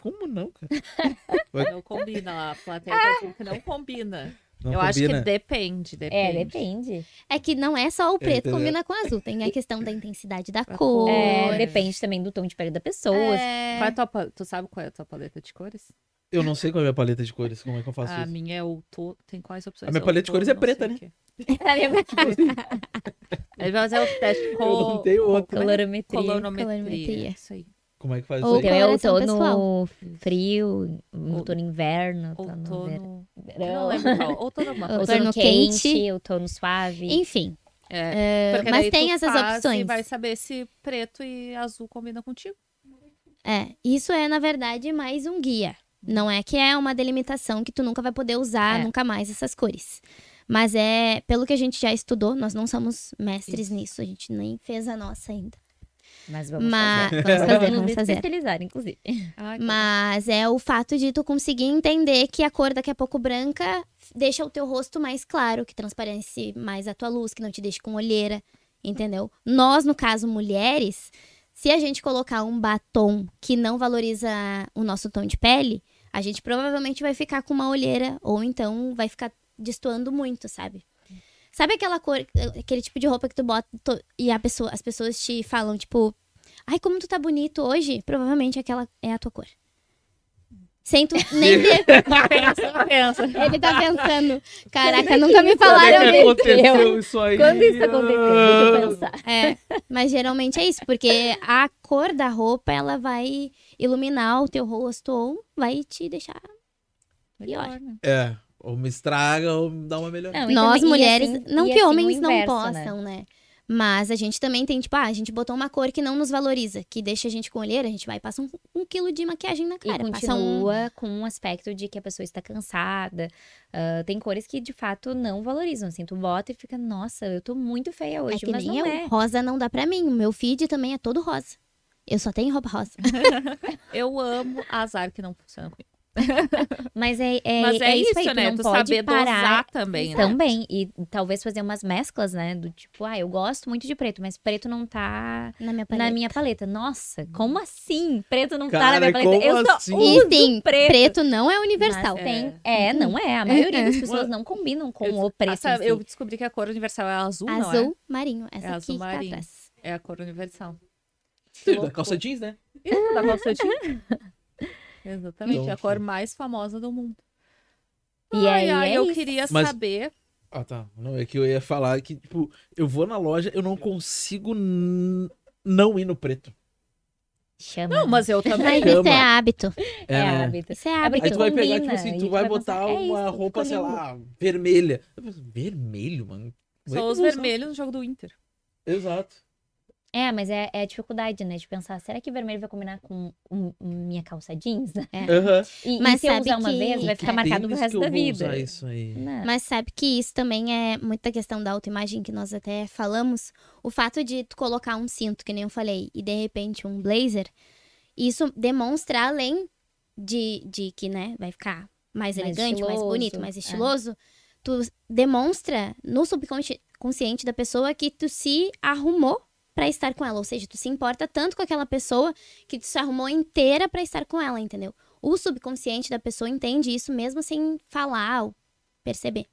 Como não, cara? Não combina lá. A plateia tá dizendo que não combina. Não eu acho combina. que depende, depende. É, depende. É que não é só o preto Entendeu? combina com o azul, tem a questão da intensidade da cor. É, depende também do tom de pele da pessoa. É. Qual é a tua, tu sabe qual é a tua paleta de cores? Eu não sei qual é a minha paleta de cores, como é que eu faço a isso? minha é outono. Tem quais opções? A minha paleta de cores é preta, não sei né? o quê. Ele vai fazer o teste Eu não com tenho outra. Colorimetria. colorimetria. Colorimetria. Isso aí. Como é que faz Ou isso Então aí? é outono pessoal. frio, outono inverno, outono Outono. verão. Não lembro qual. Outono alguma coisa. Outono Outono quente. quente, outono suave. Enfim, É, porque mas tem essas faz E opções. vai saber se preto e azul combinam contigo. é, isso é na verdade mais um guia. Não é que é uma delimitação que tu nunca vai poder usar É. nunca mais essas cores. Mas é, pelo que a gente já estudou, nós não somos mestres Isso. nisso, a gente nem fez a nossa ainda. Mas vamos Mas fazer. vamos fazer, vamos fazer. especializar, inclusive. Que Mas é o fato de tu conseguir entender que a cor daqui a pouco branca deixa o teu rosto mais claro, que transparece mais a tua luz, que não te deixe com olheira, entendeu? Nós, no caso, mulheres, se a gente colocar um batom que não valoriza o nosso tom de pele, a gente provavelmente vai ficar com uma olheira, ou então vai ficar destoando muito, sabe? Sabe aquela cor, aquele tipo de roupa que tu bota to- e a pessoa, as pessoas te falam, tipo, ai, como tu tá bonito hoje? Provavelmente aquela é a tua cor. Sem tu nem ter. pensa, pensa. Ele tá pensando, caraca, nunca me falaram Quando é que isso. aconteceu isso aí? Quando isso aconteceu? Deixa eu pensar. É, mas geralmente é isso, porque a cor da roupa, ela vai iluminar o teu rosto ou vai te deixar... Melhor, né? É, ou me estraga ou me dá uma melhorada. Não, e Nós, também- e mulheres, assim- não e que assim homens não inverso, né? possam, né? Mas a gente também tem, tipo, ah, a gente botou uma cor que não nos valoriza, que deixa a gente com olheira, a gente vai e passa um, um quilo de maquiagem na E cara. passa um... continua com um aspecto de que a pessoa está cansada. Ah, tem cores que de fato não valorizam. Assim, tu bota e fica, nossa, eu tô muito feia É hoje, que mas nem não eu. é. Rosa não dá pra mim. O meu feed também é todo rosa. Eu só tenho roupa rosa. Eu amo azar que não funciona comigo. Mas é, é, Mas é, isso, aí, tu né? não Tu pode saber parar dosar também, né? também. E talvez fazer umas mesclas, né? Do tipo, ah, eu gosto muito de preto, mas preto não tá Na minha paleta. na minha paleta. Nossa, como assim? Preto não tá Cara, na minha paleta? como Eu só assim? uso E sim, preto. preto. não é universal. Mas tem, é, não é. A maioria das pessoas não combinam com Eu- o preto. Essa- em si. eu descobri que a cor universal é azul, não é? Azul marinho. Essa É aqui azul tá marinho. atrás. É a cor universal. Sim, da calça jeans, né? Isso, da calça jeans. Exatamente, Então, a cor mais famosa do mundo. E Ai, aí ai, é eu isso. queria Mas- saber. Ah, tá. Não, é que eu ia falar que, tipo, eu vou na loja, eu não consigo não ir no preto. Chama. Não, mas eu também. Mas isso é hábito. É, né? hábito. Isso é É hábito. Aí tu vai pegar, combina, tipo assim, tu vai botar é uma isso, roupa, sei lá, vermelha. Vermelho, mano. Só os usar. vermelhos no jogo do Inter. Exato. É, mas é, é a dificuldade, né? De pensar, será que vermelho vai combinar com um- minha calça jeans? né? Aham. E, Mas e se eu usar uma que- vez, vai ficar marcado pro resto da vida. usar isso aí. Não. Mas sabe que isso também é muita questão da autoimagem que nós até falamos. O fato de tu colocar um cinto, que nem eu falei, e de repente um blazer, isso demonstra além de, de que, né, vai ficar mais, Mais elegante, mais estiloso, bonito, mais é. estiloso. Tu demonstra no subconsciente da pessoa que tu se arrumou pra estar com ela, ou seja, tu se importa tanto com aquela pessoa que tu se arrumou inteira pra estar com ela, entendeu? O subconsciente da pessoa entende isso mesmo sem falar ou perceber.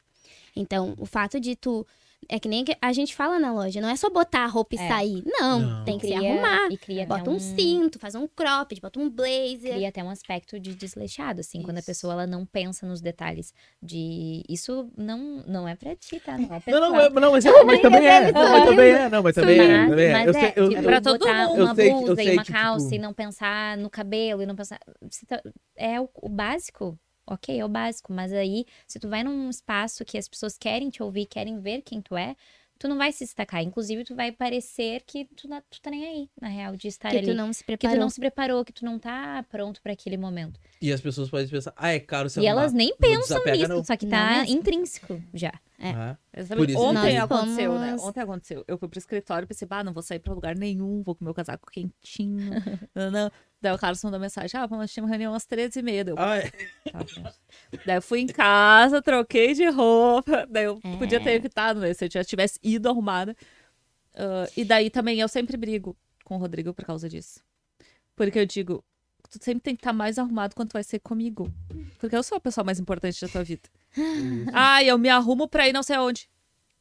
Então, o fato de tu. É que nem a gente fala na loja, não é só botar a roupa e É. sair. Não, Não. tem que se Cria- arrumar. E cria Bota até um cinto, faz um cropped, bota um blazer. Cria até um aspecto de desleixado, assim, quando a Isso. pessoa ela não pensa nos detalhes de isso não não é pra ti, tá? Não é Não, pessoal. não, é, não, mas, é, mas também é. Não, mas também é. Não, mas também é. Mas, também é. mas é, eu- tipo, eu- pra todo botar mundo. Uma sei blusa sei e uma que, calça tipo- e não pensar no cabelo e não pensar... tá- É o, o básico, ok, é o básico. Mas aí, se tu vai num espaço que as pessoas querem te ouvir, querem ver quem tu é, tu não vai se destacar. Inclusive, tu vai parecer que tu, na- tu tá nem aí, na real, de estar que ali. tu não se que tu preparou. não se preparou, que tu não tá pronto pra aquele momento. E as pessoas podem pensar, ah, é caro se e arrumar. elas nem Não pensam nisso, não. só que Não tá mesmo. intrínseco já. Ah, Exatamente. Por isso Ontem nós aconteceu, né? Ontem aconteceu. Eu fui pro escritório e pensei, bah, não vou sair pra lugar nenhum, vou com meu casaco quentinho. não, não. Daí o Carlos mandou mensagem, ah, vamos ter uma reunião às 13h30. Eu, Ah, é. tá. Daí eu fui em casa, troquei de roupa. Daí eu É. podia ter evitado, né? Se eu já tivesse ido arrumada. Ah, e daí também eu sempre brigo com o Rodrigo por causa disso. Porque eu digo, tu sempre tem que estar mais arrumado quando tu vai ser comigo. Porque eu sou a pessoa mais importante da tua vida. Ah, eu me arrumo pra ir não sei aonde.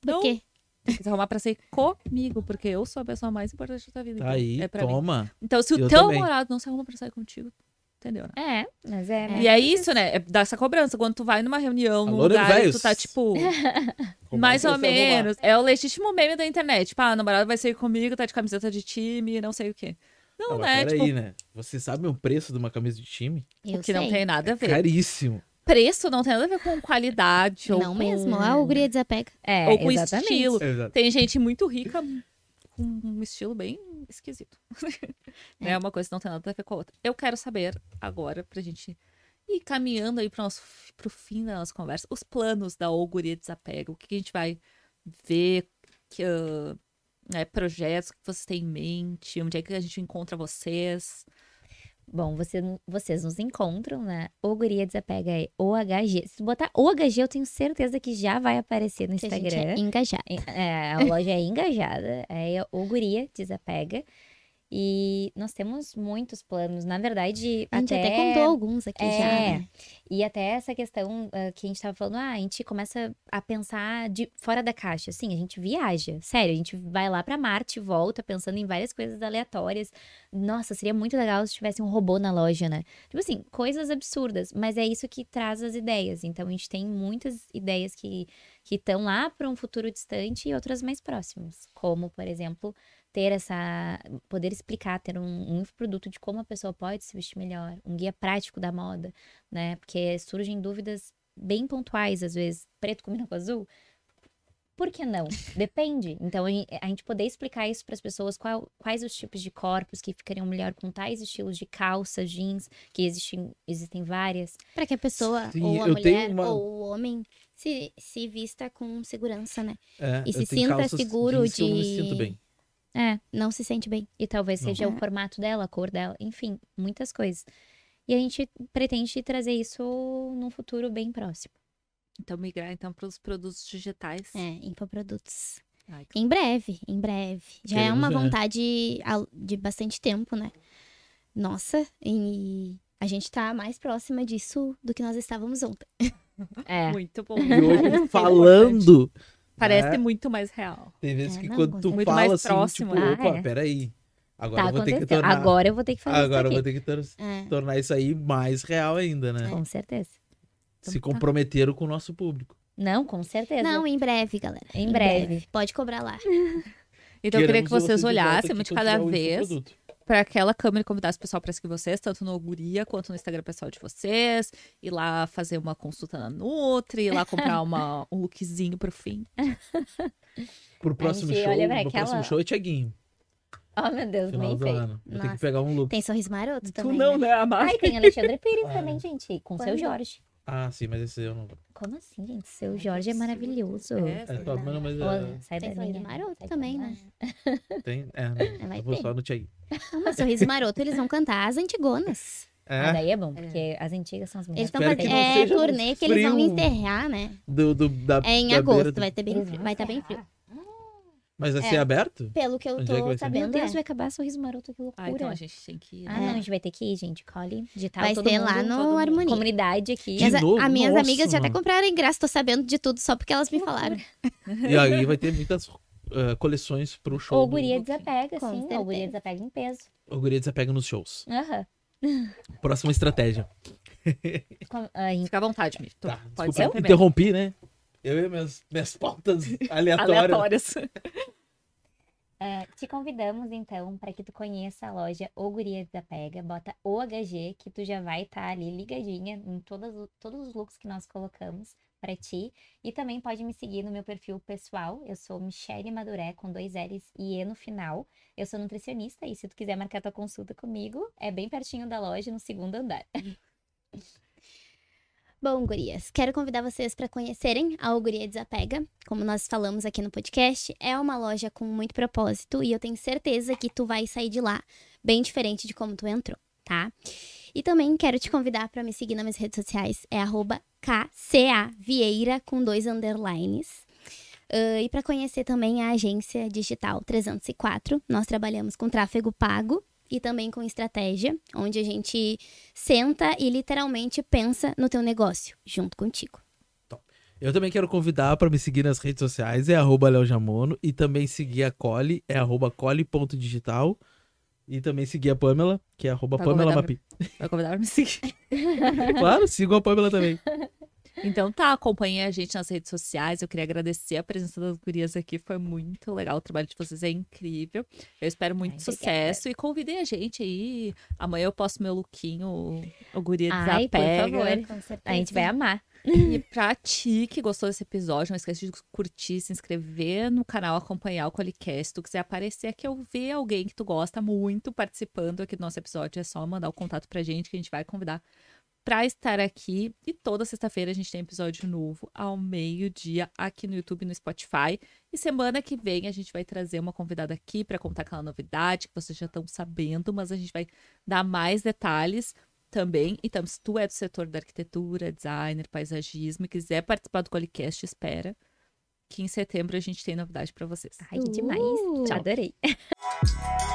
Por Não, quê? tem que se arrumar pra ser comigo, porque eu sou a pessoa mais importante da tua vida. Tá então aí, é pra mim. toma. Então, se o Eu teu também. namorado não se arruma pra sair contigo, entendeu? Né? É, mas é. E é isso, né? É dar essa cobrança. Quando tu vai numa reunião, num Alô, lugar e velhos. tu tá, tipo, mais é ou menos. É o legítimo meme da internet. Tipo, ah, o namorado vai sair comigo, tá de camiseta de time, não sei o quê. Não, Não, mas né? peraí, Tipo, né? Você sabe o preço de uma camisa de time? Eu que não sei. tem nada a ver. Caríssimo. Preço não tem nada a ver com qualidade ou Não com... mesmo. Ah, o guria desapega. É, ou com exatamente. estilo. Exato. Tem gente muito rica com um estilo bem esquisito. É. É. uma coisa que não tem nada a ver com a outra. Eu quero saber agora, pra gente ir caminhando aí pro, nosso, pro fim da nossa conversa, os planos da Oguria Desapega. O que, que a gente vai ver, que, ah, né, projetos que vocês têm em mente, onde é que a gente encontra vocês. Bom, você, vocês nos encontram na O Guria Desapega é OHG. Se botar OHG, eu tenho certeza que já vai aparecer no Que a gente Instagram. é engajado. É, a loja é engajada, é o Guria Desapega. E nós temos muitos planos. Na verdade, A gente até... até contou alguns aqui já. É, né? e até essa questão ah, que a gente tava falando, ah, a gente começa a pensar de fora da caixa. Assim, a gente viaja. Sério, a gente vai lá pra Marte e volta pensando em várias coisas aleatórias. Nossa, seria muito legal se tivesse um robô na loja, né? Tipo assim, coisas absurdas, mas é isso que traz as ideias. Então a gente tem muitas ideias que que estão lá para um futuro distante e outras mais próximas, como, por exemplo, ter essa poder explicar, ter um, um produto de como a pessoa pode se vestir melhor, um guia prático da moda, né? Porque surgem dúvidas bem pontuais às vezes, preto combina com azul. Por que não? Depende. Então, a gen- a gente poder explicar isso para as pessoas, qual- quais os tipos de corpos que ficariam melhor com tais estilos de calça, jeans, que existem, existem várias. Pra que a pessoa, Sim, ou a mulher, uma- ou o homem, se, se vista com segurança, né? É, E se sinta calças seguro jeans que Eu me de- sinto bem. É, Não se sente bem. E talvez Não. seja o É. formato dela, a cor dela, enfim, muitas coisas. E a gente pretende trazer isso num futuro bem próximo. Então, migrar então para os produtos digitais. É, infoprodutos. Ai, que- Em breve, em breve. Já é Queremos uma ver. vontade de bastante tempo, né? Nossa, e a gente tá mais próxima disso do que nós estávamos ontem. É. Muito bom. E hoje, Importante. falando, Parece né? muito mais real. tem vezes É, que não, quando tu. Muito fala mais assim, próximo, tipo, né? opa, Ah, é. peraí. Agora tá eu vou ter que tornar. Agora eu vou ter que fazer Agora eu isso vou ter que tor- É. tornar isso aí mais real ainda, né? Com certeza. Se Então tá. comprometeram com o nosso público. Não, com certeza. Não, em breve, galera. Em breve. Pode cobrar lá. Então eu queria que Queremos vocês olhassem uma de cada vez. Para aquela câmera e convidasse o pessoal para seguir vocês, tanto no Guria quanto no Instagram pessoal de vocês. Ir lá fazer uma consulta na Nutri, ir lá comprar uma, um lookzinho pro fim. Pro próximo show, olha no aquela- próximo show é Tiaguinho. Oh, meu Deus, Final nem do sei. ano. Vou ter que pegar um look. Tem sorriso maroto Tu também. não, né? né, Amar? Ai, tem Alexandre Pires Ah. também, gente. Com seu Quando? Jorge. Ah, sim, mas esse eu não. Como assim, gente? Seu Jorge é maravilhoso. É, É top, mas, mas é, sai Tem da sorriso minha. maroto sai também, né? tem. É, não. Eu vou só no. Não, mas sorriso maroto, eles vão cantar as antigonas. Ah, É, daí é bom, porque as antigas são as Eles melhores. estão Espero que fazendo. É turnê que eles vão enterrar, né? do, do, da, É em da agosto, beira do- vai ter bem Eles Vai estar bem encerrar. frio. Mas vai É. ser aberto? Pelo que eu Onde é que tô ser? Meu sabendo, Deus, é. vai acabar sorriso maroto, que loucura. Ah, então a gente tem que ir. Ah, né? não, a gente vai ter que ir, gente. Cole, digital, Vai todo ser mundo, lá no. Harmonia. Comunidade aqui. De novo? as minhas Nossa, amigas já até compraram ingresso, tô sabendo de tudo só porque elas me falaram. E aí vai ter muitas ah, coleções pro show. Ou guria do- desapega, Com sim. Ou guria desapega em peso. O guria desapega nos shows. Aham. Próxima estratégia. Com- ah, em- Fica à vontade, Mi. Tu Tá, pode desculpa, ser eu o primeiro. interrompi, né? Eu e minhas, minhas pautas aleatórias. Aleatórias. ah, te convidamos, então, para que tu conheça a loja O Guria Desapega. Bota OHG, que tu já vai estar ali ligadinha em todas, todos os looks que nós colocamos para ti. E também pode me seguir no meu perfil pessoal. Eu sou Michele Maduré, com dois L's e E no final. Eu sou nutricionista e se tu quiser marcar tua consulta comigo, é bem pertinho da loja, no segundo andar. Bom, gurias, quero convidar vocês para conhecerem a Guria Desapega. Como nós falamos aqui no podcast, é uma loja com muito propósito e eu tenho certeza que tu vai sair de lá bem diferente de como tu entrou, tá? E também quero te convidar para me seguir nas minhas redes sociais, é arroba KCA Vieira com dois underlines. Ah, e para conhecer também a agência digital 304, nós trabalhamos com tráfego pago e também com estratégia, onde a gente senta e literalmente pensa no teu negócio junto contigo. Eu também quero convidar para me seguir nas redes sociais, é arroba Léo Jamono, e também seguir a Cole, é arroba cole.digital, e também seguir a Pamela, que é arroba Pamela Mapi. Vai convidar pra me seguir. Claro, sigam a Pamela também. Então tá, acompanhem a gente nas redes sociais. Eu queria agradecer a presença das gurias aqui. Foi muito legal. O trabalho de vocês é incrível. Eu espero muito Ai, sucesso. E convidem a gente aí. Amanhã eu posto meu lookinho, o, o Guria Ai, por Desapega. favor. Com certeza. A gente vai amar. E pra ti que gostou desse episódio, não esquece de curtir, se inscrever no canal, acompanhar o Colicast. Se tu quiser aparecer aqui ou ver alguém que tu gosta muito participando aqui do nosso episódio, é só mandar o contato pra gente que a gente vai convidar pra estar aqui. E toda sexta-feira a gente tem episódio novo ao meio-dia aqui no YouTube e no Spotify. E semana que vem a gente vai trazer uma convidada aqui pra contar aquela novidade que vocês já estão sabendo, mas a gente vai dar mais detalhes também. Então, se tu é do setor da arquitetura, designer, paisagismo e quiser participar do Colicast, espera que em setembro a gente tem novidade pra vocês. Ai, que demais. Uh! Adorei.